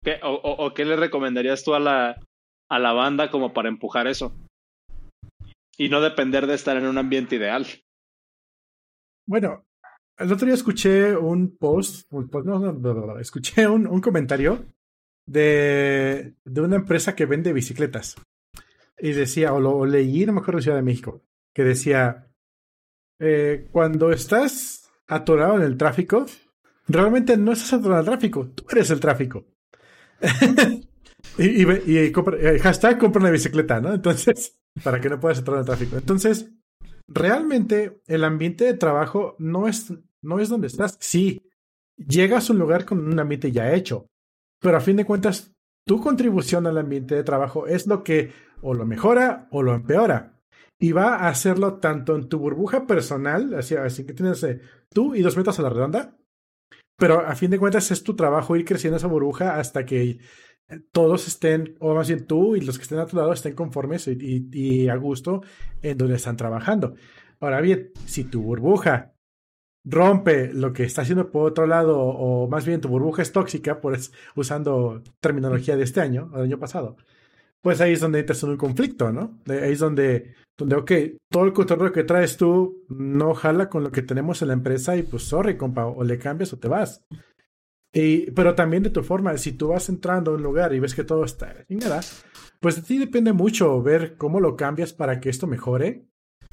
¿qué, o, o, o, qué le recomendarías tú a la, a la banda como para empujar eso? y no depender de estar en un ambiente ideal. Bueno, el otro día escuché un post, un post- no, no, no, no, no, escuché un, un comentario de, de una empresa que vende bicicletas. Y decía, o lo o leí, no me acuerdo de Ciudad de México, que decía, eh, cuando estás atorado en el tráfico, realmente no estás atorado en el tráfico, tú eres el tráfico. y, y, compra- eh, hashtag compra una bicicleta, ¿no? Entonces, para que no puedas atorar en el tráfico. Entonces, realmente el ambiente de trabajo no es, no es donde estás. Sí, llegas a un lugar con un ambiente ya hecho, pero a fin de cuentas, tu contribución al ambiente de trabajo es lo que o lo mejora o lo empeora. Y va a hacerlo tanto en tu burbuja personal, así, que tienes eh, tú y dos metros a la redonda, pero a fin de cuentas es tu trabajo ir creciendo esa burbuja hasta que todos estén, o más bien tú y los que estén a tu lado estén conformes y, a gusto en donde están trabajando. Ahora bien, si tu burbuja rompe lo que está haciendo por otro lado, o más bien tu burbuja es tóxica, pues usando terminología de este año, o del año pasado, pues ahí es donde entras en un conflicto, ¿no? De- Ahí es donde, donde, ok, todo el cotorreo que traes tú no jala con lo que tenemos en la empresa y pues sorry, compa, o le cambias o te vas. Y, pero también de tu forma, si tú vas entrando a un lugar y ves que todo está chingada, pues de ti depende mucho ver cómo lo cambias para que esto mejore,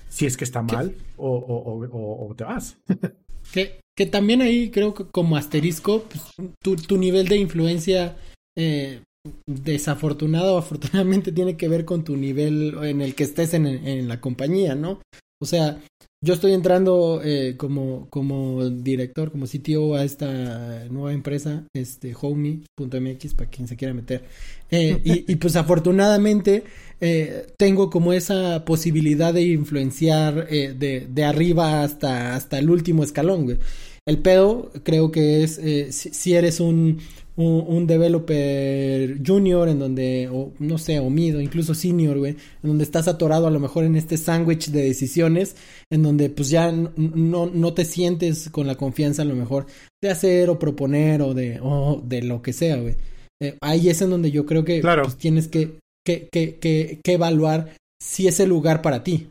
si es que está mal, o, o, o, o- o te vas. Que, que también ahí creo que como asterisco, pues, tu, tu nivel de influencia eh, desafortunado o afortunadamente tiene que ver con tu nivel en el que estés en, en la compañía, ¿no? O sea, yo estoy entrando eh, como, como director, como CTO a esta nueva empresa, este homey.mx, para quien se quiera meter. Eh, y, y pues afortunadamente eh, tengo como esa posibilidad de influenciar de, de arriba hasta, hasta el último escalón, güey. El pedo creo que es si, si eres un, un, un developer junior en donde, o no sé, o mid, o incluso senior, güey, en donde estás atorado a lo mejor en este sándwich de decisiones, en donde pues ya no, no te sientes con la confianza a lo mejor de hacer o proponer o de, o de lo que sea, güey. Eh, ahí es en donde yo creo que Claro. pues, tienes que, que, que, que, que evaluar si es el lugar para ti.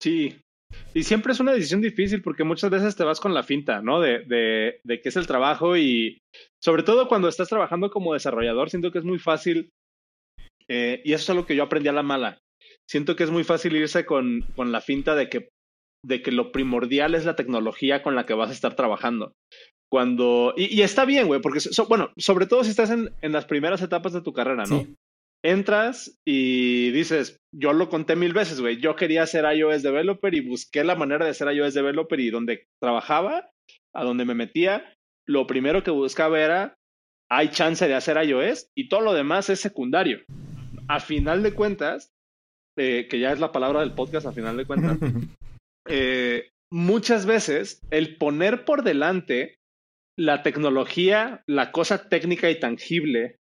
Sí. Y siempre es una decisión difícil porque muchas veces te vas con la finta, ¿no? De, de, de qué es el trabajo y sobre todo cuando estás trabajando como desarrollador, siento que es muy fácil, eh, y eso es algo que yo aprendí a la mala, siento que es muy fácil irse con, con la finta de que, de que lo primordial es la tecnología con la que vas a estar trabajando. Cuando, y, está bien, güey, porque, bueno, sobre todo si estás en, en las primeras etapas de tu carrera, ¿no? Entras y dices, yo lo conté mil veces, güey, yo quería ser iOS developer y busqué la manera de ser iOS developer y donde trabajaba, a donde me metía, lo primero que buscaba era, hay chance de hacer iOS y todo lo demás es secundario. A final de cuentas, eh, que ya es la palabra del podcast, a final de cuentas, eh, muchas veces el poner por delante la tecnología, la cosa técnica y tangible,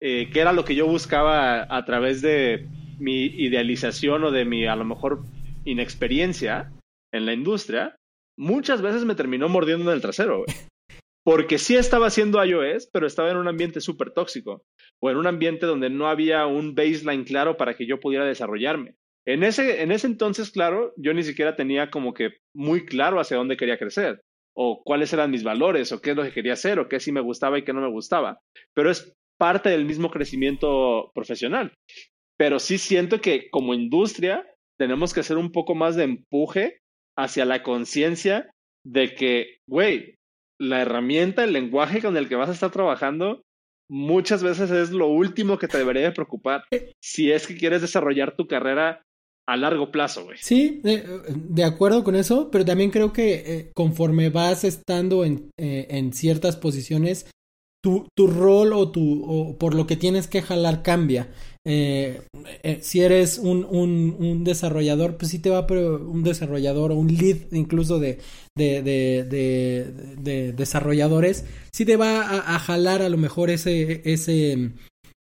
eh, que era lo que yo buscaba a, a través de mi idealización o de mi, a lo mejor, inexperiencia en la industria, muchas veces me terminó mordiendo en el trasero, güey. Porque sí estaba haciendo iOS, pero estaba en un ambiente súper tóxico. O en un ambiente donde no había un baseline claro para que yo pudiera desarrollarme. En ese, en ese entonces, claro, yo ni siquiera tenía como que muy claro hacia dónde quería crecer. O cuáles eran mis valores, o qué es lo que quería hacer, o qué sí me gustaba y qué no me gustaba. Pero es parte del mismo crecimiento profesional. Pero sí siento que como industria tenemos que hacer un poco más de empuje hacia la conciencia de que, güey, la herramienta, el lenguaje con el que vas a estar trabajando, muchas veces es lo último que te debería de preocupar si es que quieres desarrollar tu carrera a largo plazo, güey. Sí, de, de acuerdo con eso, pero también creo que eh, conforme vas estando en, eh, en ciertas posiciones, tu, tu rol o, tu, o por lo que tienes que jalar cambia. Eh, eh, si eres un, un, un, desarrollador, pues sí te va, pero un desarrollador o un lead incluso de, de, de, de, de desarrolladores, sí te va a, a, jalar a lo mejor ese, ese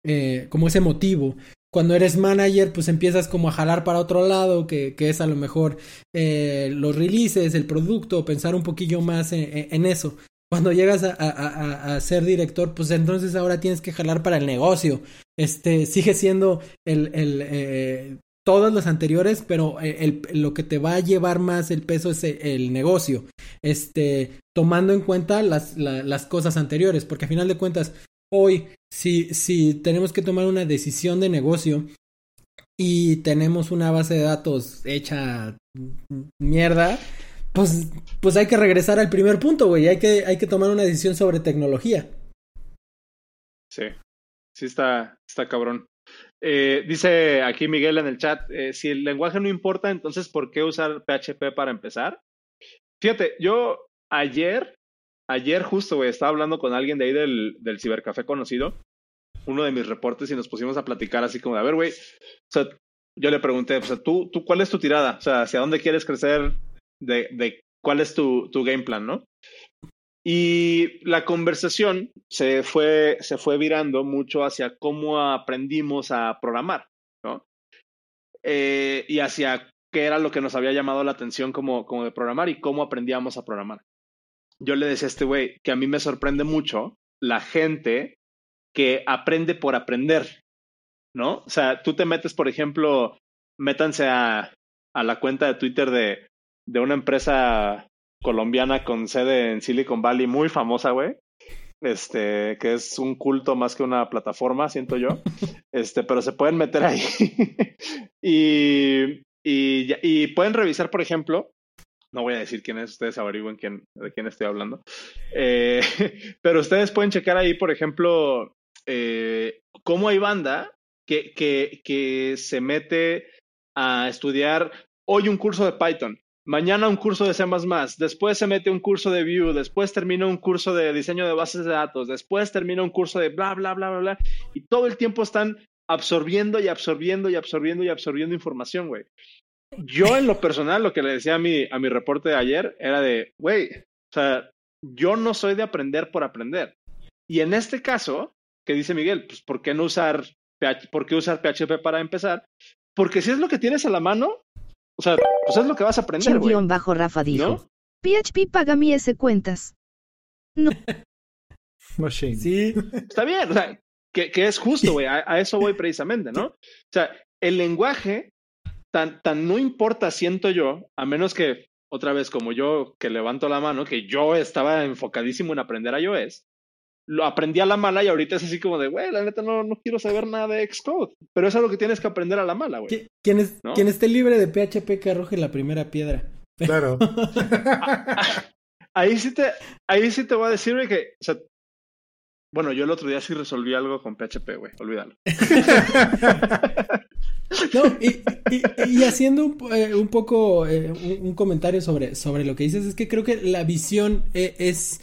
eh, como ese motivo. Cuando eres manager, pues empiezas como a jalar para otro lado, que, que es a lo mejor los releases, el producto, pensar un poquillo más en eso. Cuando llegas a, a, a, ser director, pues entonces ahora tienes que jalar para el negocio. Este sigue siendo el, el eh, todos los anteriores, pero eh, el, lo que te va a llevar más el peso es el, negocio, este, tomando en cuenta las, las cosas anteriores, porque a final de cuentas, hoy, si, si tenemos que tomar una decisión de negocio y tenemos una base de datos hecha mierda, pues, pues hay que regresar al primer punto, güey, hay que, hay que tomar una decisión sobre tecnología. Sí, sí está, está cabrón. Eh, dice aquí Miguel en el chat, eh, si el lenguaje no importa, entonces ¿por qué usar PHP para empezar? Fíjate, yo ayer, ayer justo, güey, estaba hablando con alguien de ahí del, del cibercafé conocido, uno de mis reportes, y nos pusimos a platicar así como a ver, güey, yo le pregunté, o sea, ¿tú, ¿tú cuál es tu tirada? O sea, ¿hacia dónde quieres crecer? De, de cuál es tu, tu game plan, ¿no? Y la conversación se fue, se fue virando mucho hacia cómo aprendimos a programar, ¿no? Eh, y hacia qué era lo que nos había llamado la atención como, como de programar y cómo aprendíamos a programar. Yo le decía a este güey que a mí me sorprende mucho la gente que aprende por aprender, ¿no? O sea, tú te metes, por ejemplo, métanse a, a la cuenta de Twitter de, de una empresa colombiana con sede en Silicon Valley, muy famosa, güey. Este, que es un culto más que una plataforma, siento yo. Este, pero se pueden meter ahí. y, y, y, pueden revisar, por ejemplo, no voy a decir quién es, ustedes averigüen quién, de quién estoy hablando. Eh, pero ustedes pueden checar ahí, por ejemplo, eh, cómo hay banda que, que, que se mete a estudiar hoy un curso de Python, mañana un curso de C++, después se mete un curso de Vue, después termina un curso de diseño de bases de datos, después termina un curso de bla, bla, bla, bla, bla, y todo el tiempo están absorbiendo y absorbiendo y absorbiendo y absorbiendo información, güey. Yo en lo personal, lo que le decía a mi, a mi reporte de ayer era de, güey, o sea, yo no soy de aprender por aprender. Y en este caso, que dice Miguel, pues, ¿por qué no usar, por qué usar PHP para empezar? Porque si es lo que tienes a la mano, o sea, pues es lo que vas a aprender, güey. bajo Rafa dijo. PHP paga mi S cuentas. No. Sí. Está bien, o sea, que, que es justo, güey. A, a, eso voy precisamente, ¿no? O sea, el lenguaje tan, tan no importa, siento yo, a menos que, otra vez, como yo que levanto la mano, que yo estaba enfocadísimo en aprender iOS, lo aprendí a la mala y ahorita es así como de, güey, la neta no, no quiero saber nada de Xcode. Pero es algo que tienes que aprender a la mala, güey. ¿Quién, es, ¿no? quien esté libre de PHP que arroje la primera piedra. Claro. ahí sí te, ahí sí te voy a decir, güey, que, o sea, bueno, yo el otro día sí resolví algo con PHP, güey, olvídalo. no, y, y, y, haciendo un, eh, un poco eh, un, un, comentario sobre, sobre lo que dices, es que creo que la visión eh, es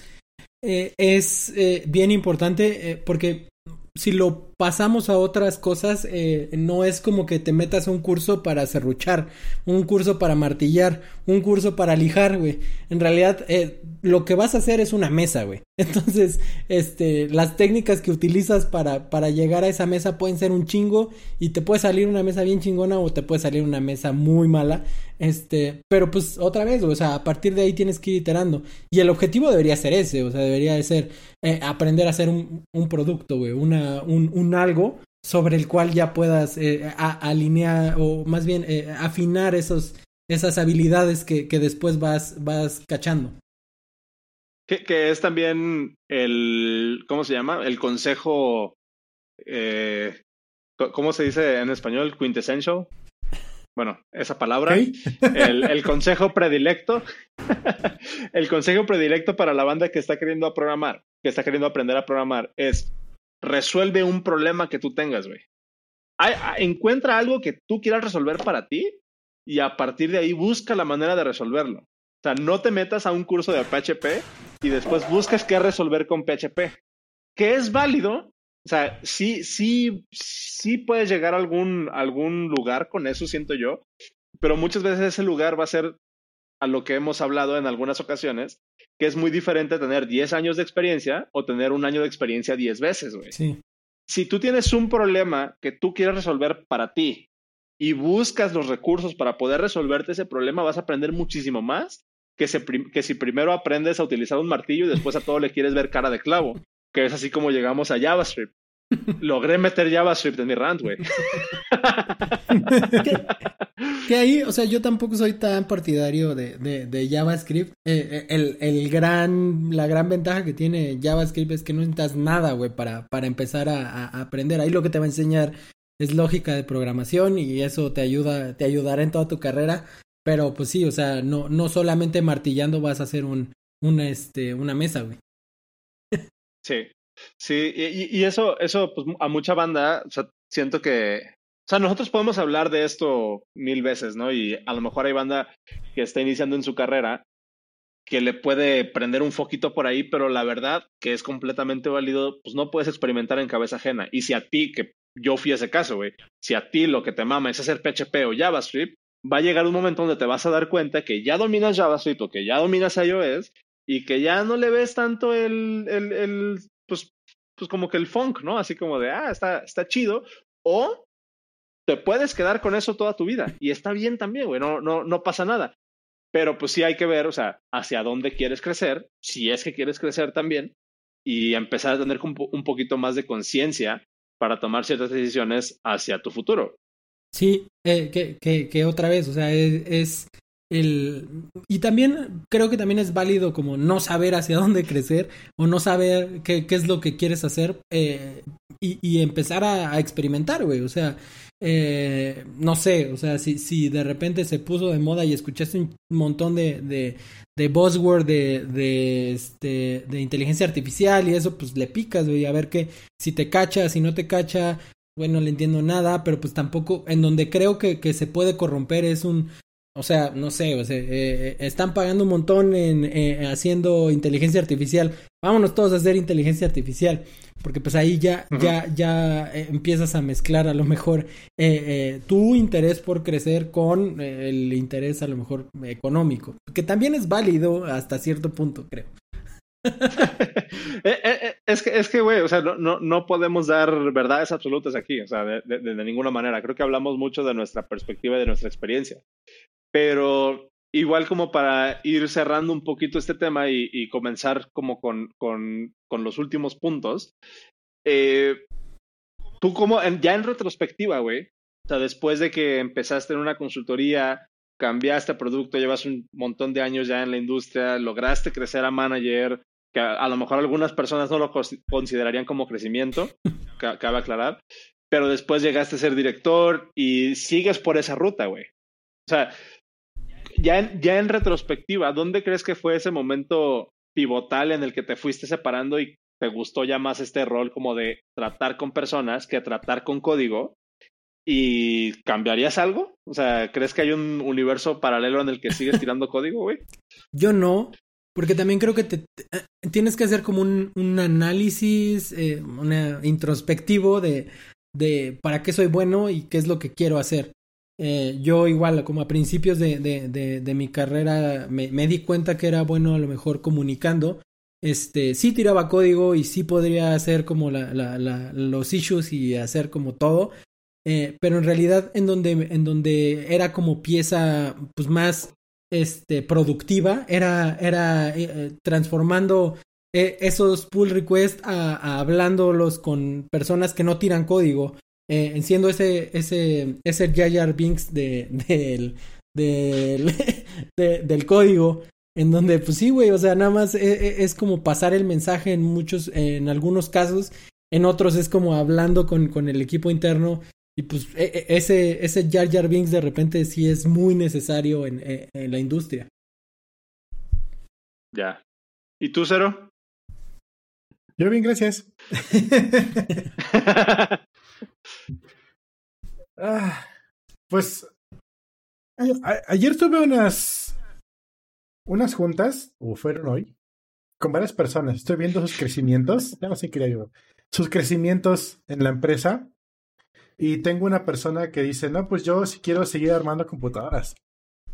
eh, es eh, bien importante eh, porque si lo pasamos a otras cosas, eh, no es como que te metas un curso para serruchar, un curso para martillar, un curso para lijar, güey. En realidad, eh, lo que vas a hacer es una mesa, güey. Entonces, este, las técnicas que utilizas para, para llegar a esa mesa pueden ser un chingo y te puede salir una mesa bien chingona o te puede salir una mesa muy mala. Este, pero pues otra vez, o sea, a partir de ahí tienes que ir iterando. Y el objetivo debería ser ese, o sea, debería de ser eh, aprender a hacer un, un producto, güey, una, un, un, algo sobre el cual ya puedas eh, a, alinear o más bien eh, afinar esos, esas habilidades que, que después vas, vas cachando. Que, que, es también el, ¿cómo se llama? El consejo, eh, ¿cómo se dice en español? Quintessential. Bueno, esa palabra. El, el, consejo predilecto. el consejo predilecto para la banda que está queriendo programar, que está queriendo aprender a programar, es resuelve un problema que tú tengas, güey. Encuentra algo que tú quieras resolver para ti y a partir de ahí busca la manera de resolverlo. O sea, no te metas a un curso de PHP y después buscas qué resolver con PHP. Que es válido. O sea, sí, sí, sí puedes llegar a algún, algún lugar con eso, siento yo. Pero muchas veces ese lugar va a ser a lo que hemos hablado en algunas ocasiones, que es muy diferente tener 10 años de experiencia o tener un año de experiencia 10 veces, güey. Sí. Si tú tienes un problema que tú quieres resolver para ti y buscas los recursos para poder resolverte ese problema, vas a aprender muchísimo más que, se, que si primero aprendes a utilizar un martillo y después a todo le quieres ver cara de clavo, que es así como llegamos a JavaScript. Logré meter JavaScript en mi rant, güey. que, ahí, o sea, yo tampoco soy tan partidario de, de, JavaScript. Eh, eh, el, el, gran, la gran ventaja que tiene JavaScript es que no necesitas nada, güey, para, para empezar a, a, aprender. Ahí lo que te va a enseñar es lógica de programación y eso te ayuda, te ayudará en toda tu carrera. Pero pues sí, o sea, no, no solamente martillando vas a hacer un, una, este, una mesa, güey. Sí, sí, y, eso, eso, pues a mucha banda, o sea, siento que, o sea, nosotros podemos hablar de esto mil veces, ¿no? Y a lo mejor hay banda que está iniciando en su carrera que le puede prender un foquito por ahí, pero la verdad que es completamente válido, pues no puedes experimentar en cabeza ajena. Y si a ti, que yo fui ese caso, güey, si a ti lo que te mama es hacer PHP o JavaScript, va a llegar un momento donde te vas a dar cuenta que ya dominas JavaScript o que ya dominas iOS y que ya no le ves tanto el, el pues, pues como que el funk, ¿no? Así como de, ah, está, está chido. O te puedes quedar con eso toda tu vida y está bien también, güey, no, no, no pasa nada. Pero pues sí hay que ver, o sea, hacia dónde quieres crecer, si es que quieres crecer también, y empezar a tener un, poquito más de conciencia para tomar ciertas decisiones hacia tu futuro. Sí, eh, que, que, que, otra vez, o sea, es, el... Y también creo que también es válido como no saber hacia dónde crecer o no saber qué, qué es lo que quieres hacer eh, y, empezar a, experimentar, güey. O sea, eh, no sé, o sea, si, si de repente se puso de moda y escuchaste un montón de, de, de buzzword de, de, este, de inteligencia artificial y eso, pues le picas, güey, a ver qué, si te cacha, si no te cacha, bueno, no le entiendo nada, pero pues tampoco, en donde creo que, que se puede corromper es un, o sea, no sé, o sea, eh, eh, están pagando un montón en eh, haciendo inteligencia artificial. Vámonos todos a hacer inteligencia artificial, porque pues ahí ya, ya, ya empiezas a mezclar a lo mejor tu interés por crecer con el interés a lo mejor económico, que también es válido hasta cierto punto, creo. es que, es que, güey, o sea, no, no, no, podemos dar verdades absolutas aquí, o sea, de, de, ninguna manera. Creo que hablamos mucho de nuestra perspectiva y de nuestra experiencia. Pero igual como para ir cerrando un poquito este tema y, comenzar como con, con, con, los últimos puntos, eh, tú como ya en retrospectiva, güey, o sea, después de que empezaste en una consultoría, cambiaste producto, llevas un montón de años ya en la industria, lograste crecer a manager, que a, lo mejor algunas personas no lo considerarían como crecimiento, cabe aclarar, pero después llegaste a ser director y sigues por esa ruta, güey. O sea, ya en, ya en retrospectiva, ¿dónde crees que fue ese momento pivotal en el que te fuiste separando y te gustó ya más este rol como de tratar con personas que tratar con código? ¿Y cambiarías algo? O sea, ¿crees que hay un universo paralelo en el que sigues tirando código, güey? Yo no, porque también creo que te, tienes que hacer como un, un análisis, eh, introspectivo de, de para qué soy bueno y qué es lo que quiero hacer. Eh, yo igual, como a principios de, de, de, mi carrera, me, di cuenta que era bueno a lo mejor comunicando. Este, sí tiraba código y sí podría hacer como la, la, la, los issues y hacer como todo. Eh, pero en realidad en donde, en donde era como pieza pues más este, productiva, era, era eh, transformando esos pull requests a, a hablándolos con personas que no tiran código eh, siendo ese, ese, ese Jar Binks de, del, del, del código, en donde, pues sí, güey, o sea, nada más es, e, es, como pasar el mensaje en muchos, en algunos casos, en otros es como hablando con, con el equipo interno, y pues e, e, ese, ese Jar Jar Binks de repente sí es muy necesario en, en la industria. Ya. ¿Y tú, Cero? Yo bien, gracias. Ah, pues ayer tuve unas unas juntas, o fueron hoy, con varias personas. Estoy viendo sus crecimientos, ya no sé qué digo, sus crecimientos en la empresa. Y tengo una persona que dice, no, pues yo si quiero seguir armando computadoras.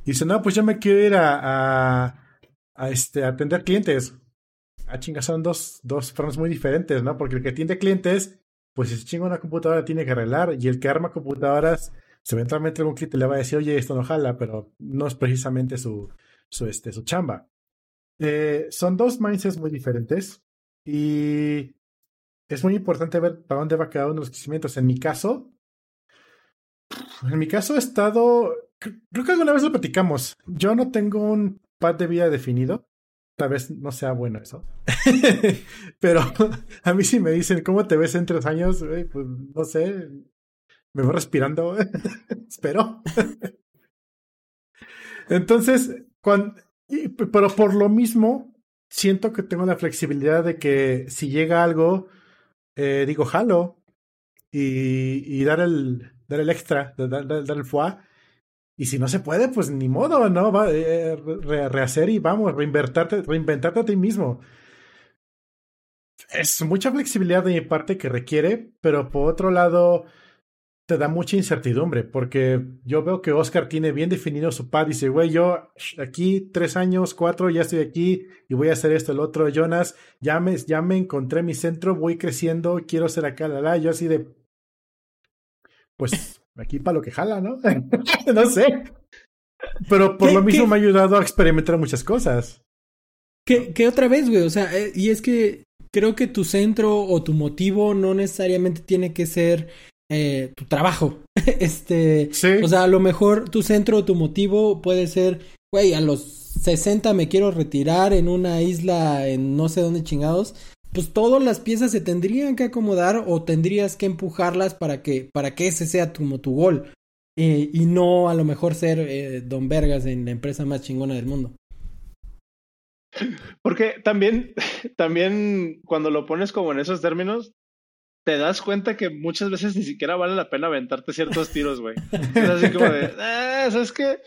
dice, no, pues yo me quiero ir a, a, a este, atender clientes. Ah, chinga, son dos, dos formas muy diferentes, ¿no? Porque el que atiende clientes pues si se chinga una computadora tiene que arreglar y el que arma computadoras, eventualmente algún cliente le va a decir, oye, esto no jala, pero no es precisamente su, su, este, su chamba. Eh, son dos mindsets muy diferentes y es muy importante ver para dónde va cada uno de los crecimientos. En mi caso, en mi caso he estado, creo que alguna vez lo platicamos. Yo no tengo un pad de vida definido. Tal vez no sea bueno eso. Pero a mí si me dicen, ¿cómo te ves en tres años? Pues no sé. Me voy respirando. Espero. Entonces, cuando, pero por lo mismo, siento que tengo la flexibilidad de que si llega algo, eh, digo, jalo y, y, dar, el, dar el extra, dar, dar, el foie. Y si no se puede, pues ni modo, ¿no? Va, eh, rehacer y vamos, reinventarte, reinventarte a ti mismo. Es mucha flexibilidad de mi parte que requiere, pero por otro lado, te da mucha incertidumbre, porque yo veo que Oscar tiene bien definido su pad. Dice, güey, yo aquí tres años, cuatro, ya estoy aquí y voy a hacer esto, el otro. Jonas, ya me, ya me encontré mi centro, voy creciendo, quiero ser acá, la, la. Yo así de, pues aquí para lo que jala, ¿no? no sé. Pero por lo mismo me ha ayudado a experimentar muchas cosas. ¿Qué, qué otra vez, güey? O sea, eh, y es que creo que tu centro o tu motivo no necesariamente tiene que ser eh, tu trabajo. este, o sea, a lo mejor tu centro, tu motivo puede ser, güey, a los 60 me quiero retirar en una isla en no sé dónde chingados. Pues todas las piezas se tendrían que acomodar o tendrías que empujarlas para que, para que ese sea tu, tu gol. Eh, y no a lo mejor ser eh, Don Vergas en la empresa más chingona del mundo. Porque también, también cuando lo pones como en esos términos, te das cuenta que muchas veces ni siquiera vale la pena aventarte ciertos tiros, güey. Es así como de, ah, ¿sabes qué?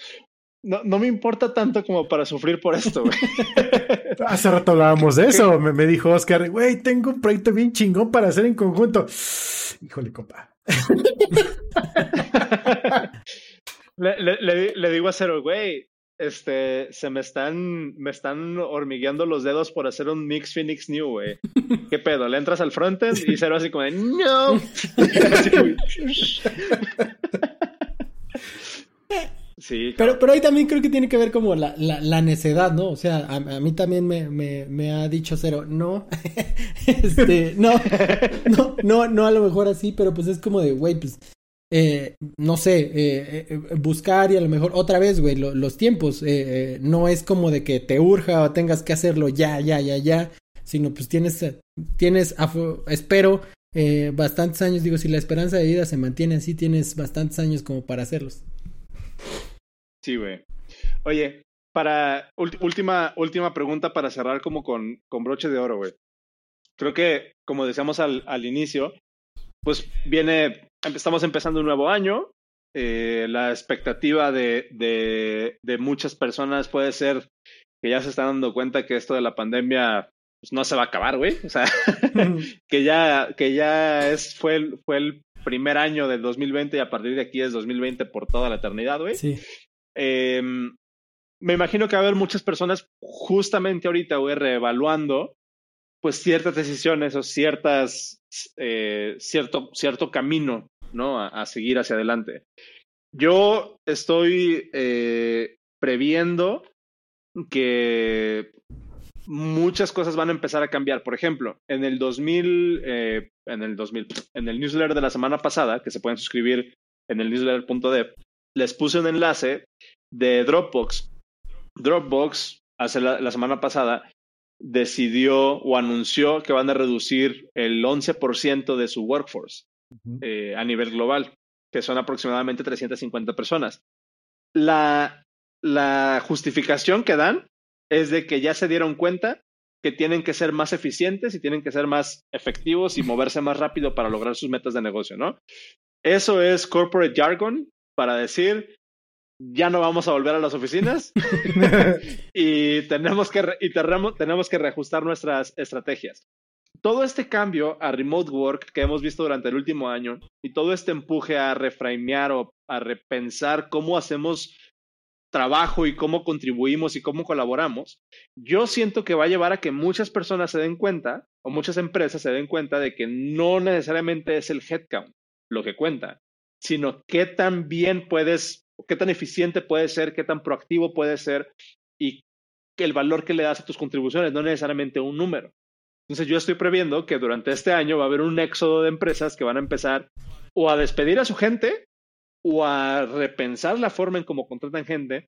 No, no me importa tanto como para sufrir por esto, güey. Hace rato hablábamos de eso. Me, me dijo Oscar, güey, tengo un proyecto bien chingón para hacer en conjunto. Híjole, compa. le, le, le, digo a Cero, güey, este, se me están, me están hormigueando los dedos por hacer un Mix Phoenix New, güey. ¿Qué pedo? Le entras al frontend y cero así como de, no. Sí, pero, pero ahí también creo que tiene que ver como la, la, la necedad, ¿no? O sea, a, a mí también me, me, me, ha dicho cero, no, este, no, no, no, no a lo mejor así, pero pues es como de, güey, pues eh, no sé, eh, eh, buscar y a lo mejor otra vez, güey, los tiempos. no es como de que te urja o tengas que hacerlo ya, ya, ya, ya, sino pues tienes, tienes, espero, bastantes años. Digo, si la esperanza de vida se mantiene así, tienes bastantes años como para hacerlos. Sí, güey. Oye, para última, última pregunta para cerrar como con, con broche de oro, güey. Creo que, como decíamos al, al inicio, pues viene estamos empezando un nuevo año. Eh, la expectativa de, de, muchas personas puede ser que ya se están dando cuenta que esto de la pandemia pues, no se va a acabar, güey. O sea, que ya, que ya es, fue, el, fue el primer año del 2020 y a partir de aquí es 2020 por toda la eternidad, güey. Sí. Em, me imagino que va a haber muchas personas justamente ahorita, güey, reevaluando pues ciertas decisiones o ciertas, eh, cierto, cierto camino, ¿no? A, seguir hacia adelante. Yo estoy eh, previendo que muchas cosas van a empezar a cambiar. Por ejemplo, en el 2000, eh, en el 2000, en el newsletter de la semana pasada, que se pueden suscribir en el newsletter.dev, les puse un enlace de Dropbox. Dropbox, hace la semana pasada, decidió o anunció que van a reducir el 11% de su workforce eh, a nivel global, que son aproximadamente 350 personas. La, la justificación que dan es de que ya se dieron cuenta que tienen que ser más eficientes y tienen que ser más efectivos y moverse más rápido para lograr sus metas de negocio, ¿no? Eso es corporate jargon para decir ya no vamos a volver a las oficinas y, tenemos que, y tenemos que reajustar nuestras estrategias. Todo este cambio a remote work que hemos visto durante el último año y todo este empuje a reframear o a repensar cómo hacemos trabajo y cómo contribuimos y cómo colaboramos, yo siento que va a llevar a que muchas personas se den cuenta o muchas empresas se den cuenta de que no necesariamente es el headcount lo que cuenta, sino qué tan bien puedes qué tan eficiente puede ser, qué tan proactivo puede ser y el valor que le das a tus contribuciones, no necesariamente un número. Entonces yo estoy previendo que durante este año va a haber un éxodo de empresas que van a empezar o a despedir a su gente o a repensar la forma en cómo contratan gente.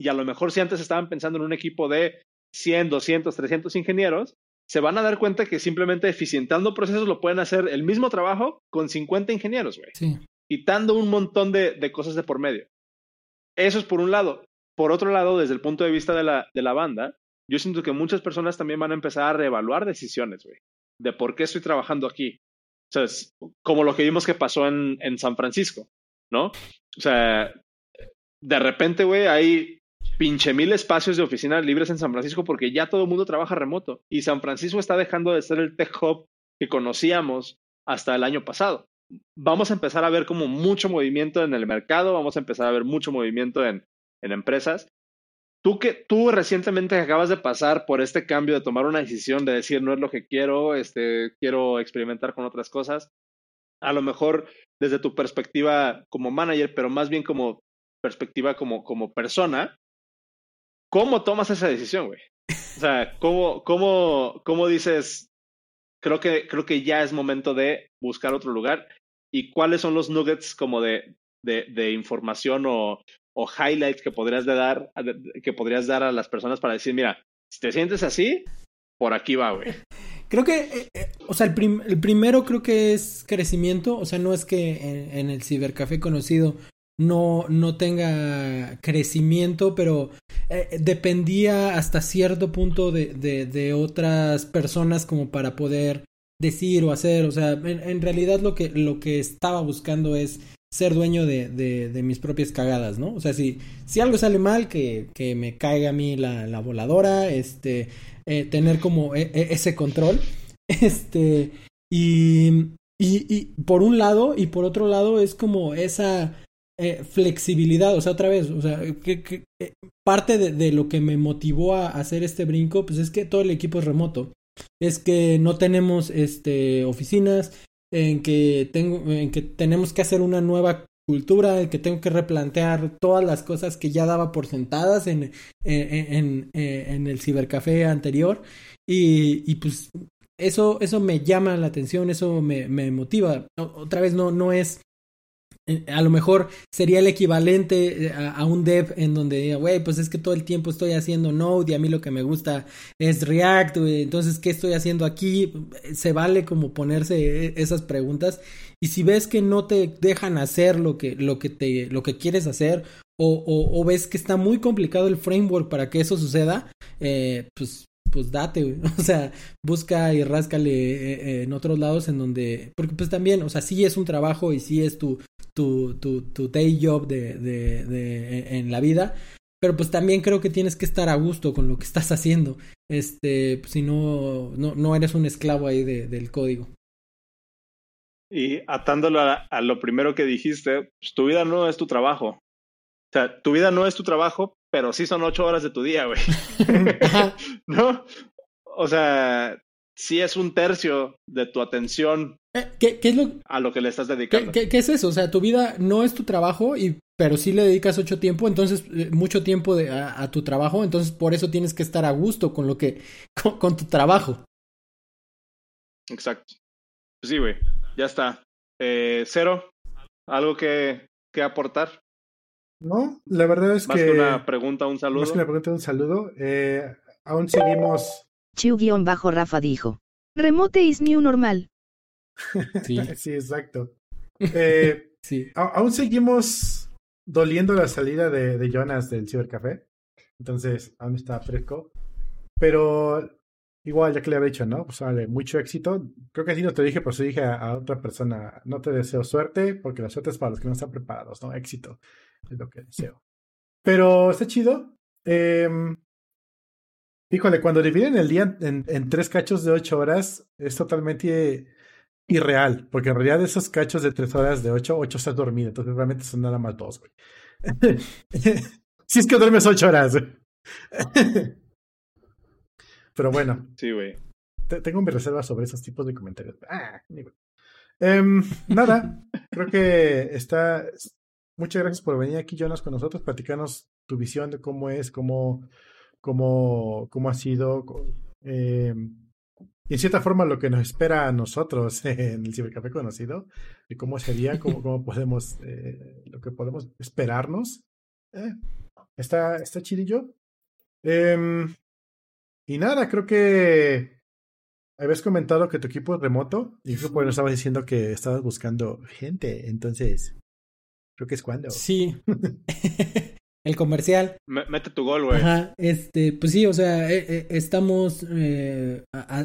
Y a lo mejor si antes estaban pensando en un equipo de 100, 200, 300 ingenieros, se van a dar cuenta que simplemente eficientando procesos lo pueden hacer el mismo trabajo con 50 ingenieros, güey. Sí. Quitando un montón de, de, cosas de por medio. Eso es por un lado. Por otro lado, desde el punto de vista de la, de la banda, yo siento que muchas personas también van a empezar a reevaluar decisiones, güey, de por qué estoy trabajando aquí. O sea, es como lo que vimos que pasó en, en San Francisco, ¿no? O sea, de repente, güey, hay pinche mil espacios de oficina libres en San Francisco porque ya todo el mundo trabaja remoto y San Francisco está dejando de ser el tech hub que conocíamos hasta el año pasado. Vamos a empezar a ver como mucho movimiento en el mercado, vamos a empezar a ver mucho movimiento en, en empresas Tú que tú recientemente acabas de pasar por este cambio de tomar una decisión de decir no es lo que quiero, este quiero experimentar con otras cosas. A lo mejor desde tu perspectiva como manager, pero más bien como perspectiva como como persona, ¿cómo tomas esa decisión, güey? O sea, ¿cómo cómo cómo dices creo que creo que ya es momento de buscar otro lugar y cuáles son los nuggets como de de, información o, o highlights que podrías de dar, que podrías dar a las personas para decir, mira, si te sientes así, por aquí va, güey. Creo que, eh, eh, o sea, el, el, primero creo que es crecimiento, o sea, no es que en, el cibercafé conocido no, no tenga crecimiento, pero eh, dependía hasta cierto punto de, de, otras personas como para poder decir o hacer, o sea, en, realidad lo que, lo que estaba buscando es ser dueño de, de, mis propias cagadas, ¿no? O sea, si, si algo sale mal, que, que me caiga a mí la, la voladora, este, eh, tener como e, e, ese control, este, y, y, y, por un lado, y por otro lado es como esa eh, flexibilidad, o sea, otra vez, o sea, que eh, parte de, de, lo que me motivó a hacer este brinco, pues es que todo el equipo es remoto, es que no tenemos, este, oficinas, en que tengo, en que tenemos que hacer una nueva cultura, en que tengo que replantear todas las cosas que ya daba por sentadas en, en, en, en el cibercafé anterior. Y, y, pues eso, eso me llama la atención, eso me, me motiva. Otra vez no, no es a lo mejor sería el equivalente a, a un dev en donde diga, güey, pues es que todo el tiempo estoy haciendo Node y a mí lo que me gusta es React, entonces, ¿qué estoy haciendo aquí? Se vale como ponerse esas preguntas y si ves que no te dejan hacer lo que, lo que, te, lo que quieres hacer o, o, o ves que está muy complicado el framework para que eso suceda, eh, pues pues date. O sea, busca y ráscale eh, eh, en otros lados en donde, porque pues también, o sea, sí es un trabajo y sí es tu, tu, tu, tu day job de, de, de, en la vida, pero pues también creo que tienes que estar a gusto con lo que estás haciendo, este, pues, si no, no, no eres un esclavo ahí de, del código. Y atándolo a, a lo primero que dijiste, pues, tu vida no es tu trabajo. O sea, tu vida no es tu trabajo, pero sí son ocho horas de tu día, güey. ¿No? O sea, sí es un tercio de tu atención ¿Qué, qué es lo, a lo que le estás dedicando. ¿qué, ¿qué, es eso? O sea, tu vida no es tu trabajo, y, pero sí le dedicas ocho tiempo, entonces eh, mucho tiempo de, a, a, tu trabajo, entonces por eso tienes que estar a gusto con lo que, con, con tu trabajo. Exacto. Pues sí, güey, ya está. Eh, Cero, ¿algo que, que aportar? No, la verdad es más que... que una pregunta, un saludo. Más que una pregunta, un saludo. Eh, aún seguimos... Chiu-Rafa dijo. Remote is new normal. Sí, sí exacto. Eh, sí. Aún seguimos doliendo la salida de, de Jonas del Cibercafé. Entonces, aún está fresco. Pero igual, ya que le había dicho, ¿no? Pues vale, mucho éxito. Creo que así no te dije, pues dije a, a, otra persona, no te deseo suerte, porque la suerte es para los que no están preparados, ¿no? Éxito es lo que deseo. Pero está chido. Eh, híjole, cuando dividen el día en, en, tres cachos de ocho horas, es totalmente irreal, porque en realidad esos cachos de tres horas de ocho, ocho estás dormido, entonces realmente son nada más dos, güey. si es que duermes ocho horas. Pero bueno. Sí, güey. Tengo mis reservas sobre esos tipos de comentarios. Ah, um, nada, creo que está. Muchas gracias por venir aquí, Jonas, con nosotros, platicarnos tu visión de cómo es, cómo, cómo, cómo ha sido, eh, y en cierta forma lo que nos espera a nosotros en el cibercafé conocido y cómo sería, cómo, cómo podemos, eh, lo que podemos esperarnos. Eh, está, está chidillo. Em, y nada, creo que habías comentado que tu equipo es remoto y creo que nos estabas diciendo que estabas buscando gente, entonces creo que es cuando. Sí. el comercial. mete tu gol, güey. Ajá, este, pues sí, o sea, eh, eh, estamos eh,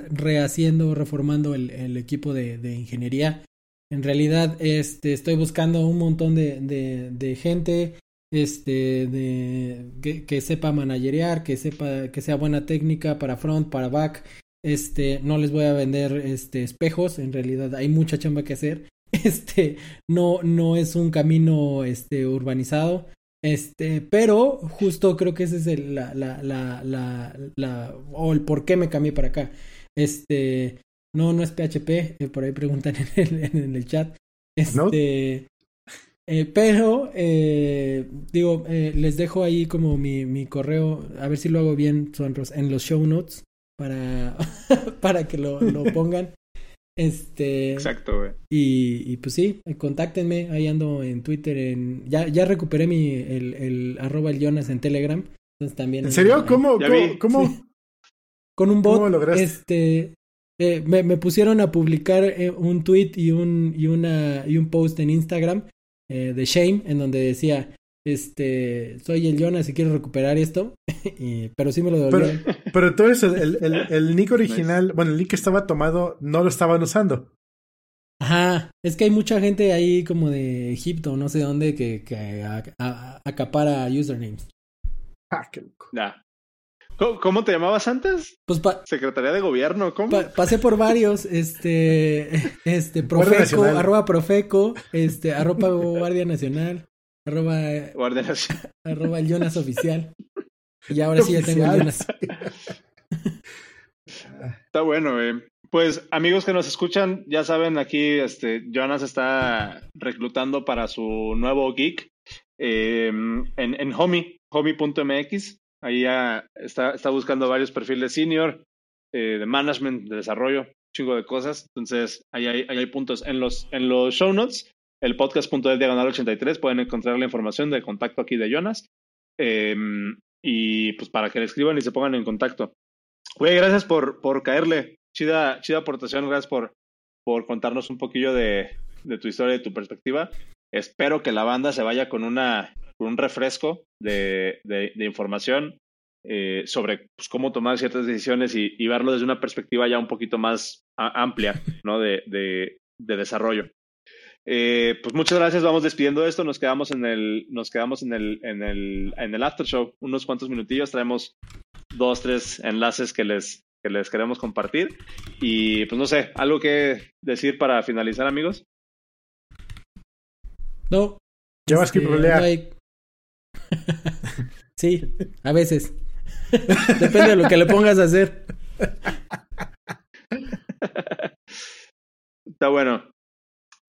rehaciendo, reformando el, el equipo de, de, ingeniería. En realidad, este, estoy buscando un montón de, de, de gente, este, de, que, que, sepa managerear, que sepa, que sea buena técnica para front, para back. Este, no les voy a vender, este, espejos, en realidad hay mucha chamba que hacer. Este, no, no es un camino, este, urbanizado este, pero justo creo que ese es el, la, la, la, la, la, o el por qué me cambié para acá. Este, no, no es PHP, eh, por ahí preguntan en el, en el chat. Este, eh, pero, eh, digo, eh, les dejo ahí como mi, mi correo, a ver si lo hago bien, en los show notes para, para que lo, lo pongan. Este. Exacto, güey. Y, y, pues sí, contáctenme. Ahí ando en Twitter. En, ya, ya recuperé mi el, el arroba el Jonas en Telegram. Entonces también. ¿En serio? ¿Cómo? ¿Cómo? ¿cómo? Con un bot. ¿Cómo Este. Eh, me, me, pusieron a publicar eh, un tweet y un, y, una, y un post en Instagram eh, de Shame en donde decía este, soy el Jonas y quiero recuperar esto, y, pero sí me lo devolvieron. Pero, pero entonces el, el, el nick original, bueno, el nick que estaba tomado, no lo estaban usando. Ajá, es que hay mucha gente ahí como de Egipto, no sé dónde, que, que a, a, acapara usernames. Ah, qué loco. Nah. ¿Cómo, ¿Cómo, te llamabas antes? Pues pa Secretaría de Gobierno, ¿cómo? Pa pasé por varios, este, este, Profeco, arroba Profeco, este, arroba Guardia Nacional. Arroba, arroba el Jonas oficial. Y ahora sí ya tengo el Jonas. Está bueno, eh. Pues amigos que nos escuchan, ya saben, aquí este, Jonas está reclutando para su nuevo geek eh, en, en Homie, homie.mx. Ahí ya está, está buscando varios perfiles senior, eh, de management, de desarrollo, chingo de cosas. Entonces, ahí hay, ahí hay puntos. En los, en los show notes el podcast.de diagonal 83 pueden encontrar la información de contacto aquí de Jonas. Eh, y pues para que le escriban y se pongan en contacto. Güey, gracias por, por caerle. Chida, chida aportación, gracias por, por contarnos un poquillo de, de tu historia y tu perspectiva. Espero que la banda se vaya con una con un refresco de, de, de información eh, sobre pues, cómo tomar ciertas decisiones y, y, verlo desde una perspectiva ya un poquito más amplia, ¿no? De, de, de desarrollo. Eh, pues muchas gracias, vamos despidiendo esto, nos quedamos en el, nos quedamos en el, en el, en el after show, unos cuantos minutillos, traemos dos, tres enlaces que les, que les queremos compartir. Y pues no sé, algo que decir para finalizar, amigos. No. JavaScript este, no hay... sí, a veces. Depende de lo que le pongas a hacer. Está bueno.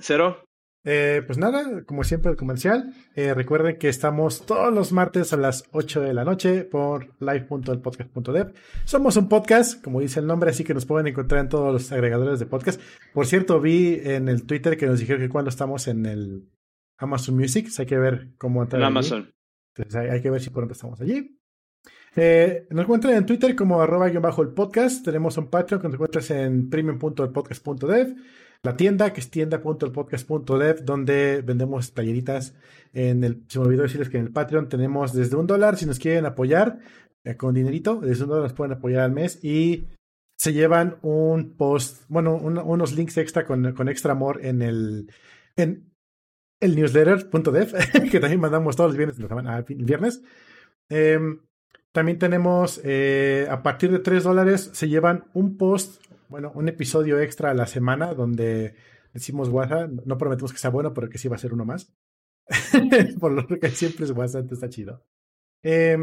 Cero. Eh, pues nada, como siempre, el comercial. Eh, recuerden que estamos todos los martes a las 8 de la noche por live.elpodcast.dev. Somos un podcast, como dice el nombre, así que nos pueden encontrar en todos los agregadores de podcast. Por cierto, vi en el Twitter que nos dijeron que cuando estamos en el Amazon Music, hay que ver cómo entrar. En Amazon. Entonces hay, hay, que ver si pronto estamos allí. Eh, nos encuentran en Twitter como arroba bajo el podcast. Tenemos un Patreon que nos encuentras en premium.elpodcast.dev la tienda, que es tienda.elpodcast.dev, donde vendemos playeritas. En el, se me olvidó decirles que en el Patreon tenemos desde un dólar, si nos quieren apoyar eh, con dinerito, desde un dólar nos pueden apoyar al mes y se llevan un post, bueno, un, unos links extra con, con, extra amor en el, en el newsletter.dev, que también mandamos todos los viernes, el viernes. Eh, también tenemos, eh, a partir de 3 dólares, se llevan un post bueno, un episodio extra a la semana donde decimos WhatsApp. No prometemos que sea bueno, pero que sí va a ser uno más. Por lo que siempre es WhatsApp, está chido. Eh,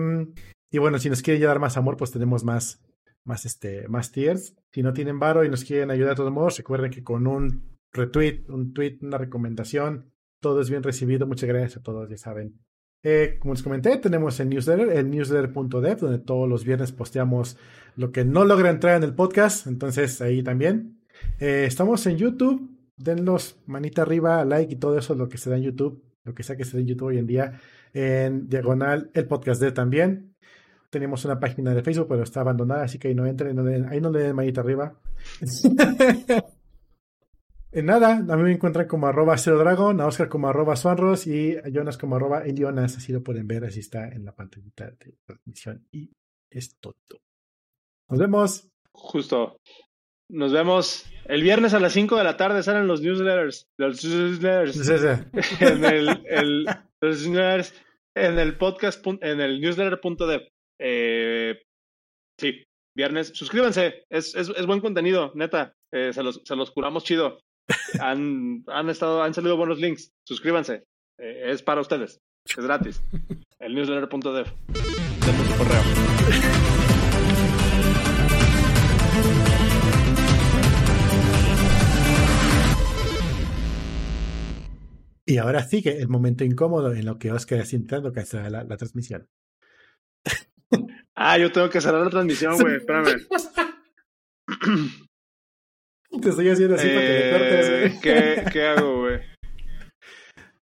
y bueno, si nos quieren ya dar más amor, pues tenemos más, más, este, más tiers. Si no tienen varo y nos quieren ayudar de todos modos, recuerden que con un retweet, un tweet, una recomendación, todo es bien recibido. Muchas gracias a todos, ya saben. Eh, como les comenté, tenemos el newsletter, el newsletter.dev, donde todos los viernes posteamos lo que no logra entrar en el podcast. Entonces, ahí también. Eh, estamos en YouTube. Denlos manita arriba, like y todo eso, lo que se da en YouTube, lo que sea que se da en YouTube hoy en día. En diagonal, el podcast de también. Tenemos una página de Facebook, pero está abandonada, así que ahí no entren, ahí no le den manita arriba. En nada, a mí me encuentran como arroba cero dragon, a Oscar como arroba swanros y a Jonas como arroba elionas, así lo pueden ver, así está en la pantallita de transmisión. Y es todo. Nos vemos. Justo. Nos vemos el viernes a las 5 de la tarde. Salen los newsletters. Los newsletters. en el, el- los newsletters en el podcast, en el newsletter.dev. Eh, sí, viernes. Suscríbanse. Es, es, es buen contenido, neta. Eh, se, los, se los curamos chido. Han, han, estado, han salido buenos links. Suscríbanse. Eh, es para ustedes. Es gratis. El newsletter.dev. Su correo. Y ahora sigue el momento incómodo en lo que Oscar está intentando cancelar la, la transmisión. Ah, yo tengo que cerrar la transmisión, güey. Espérame. Te estoy haciendo así para que cortes, Eh, güey. ¿qué, ¿Qué hago, güey?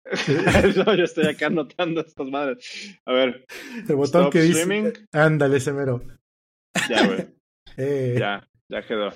no, yo estoy acá anotando estas madres. A ver, El botón Stop que dice. Ándale, ese mero. ya, güey. Eh, Ya, ya quedó.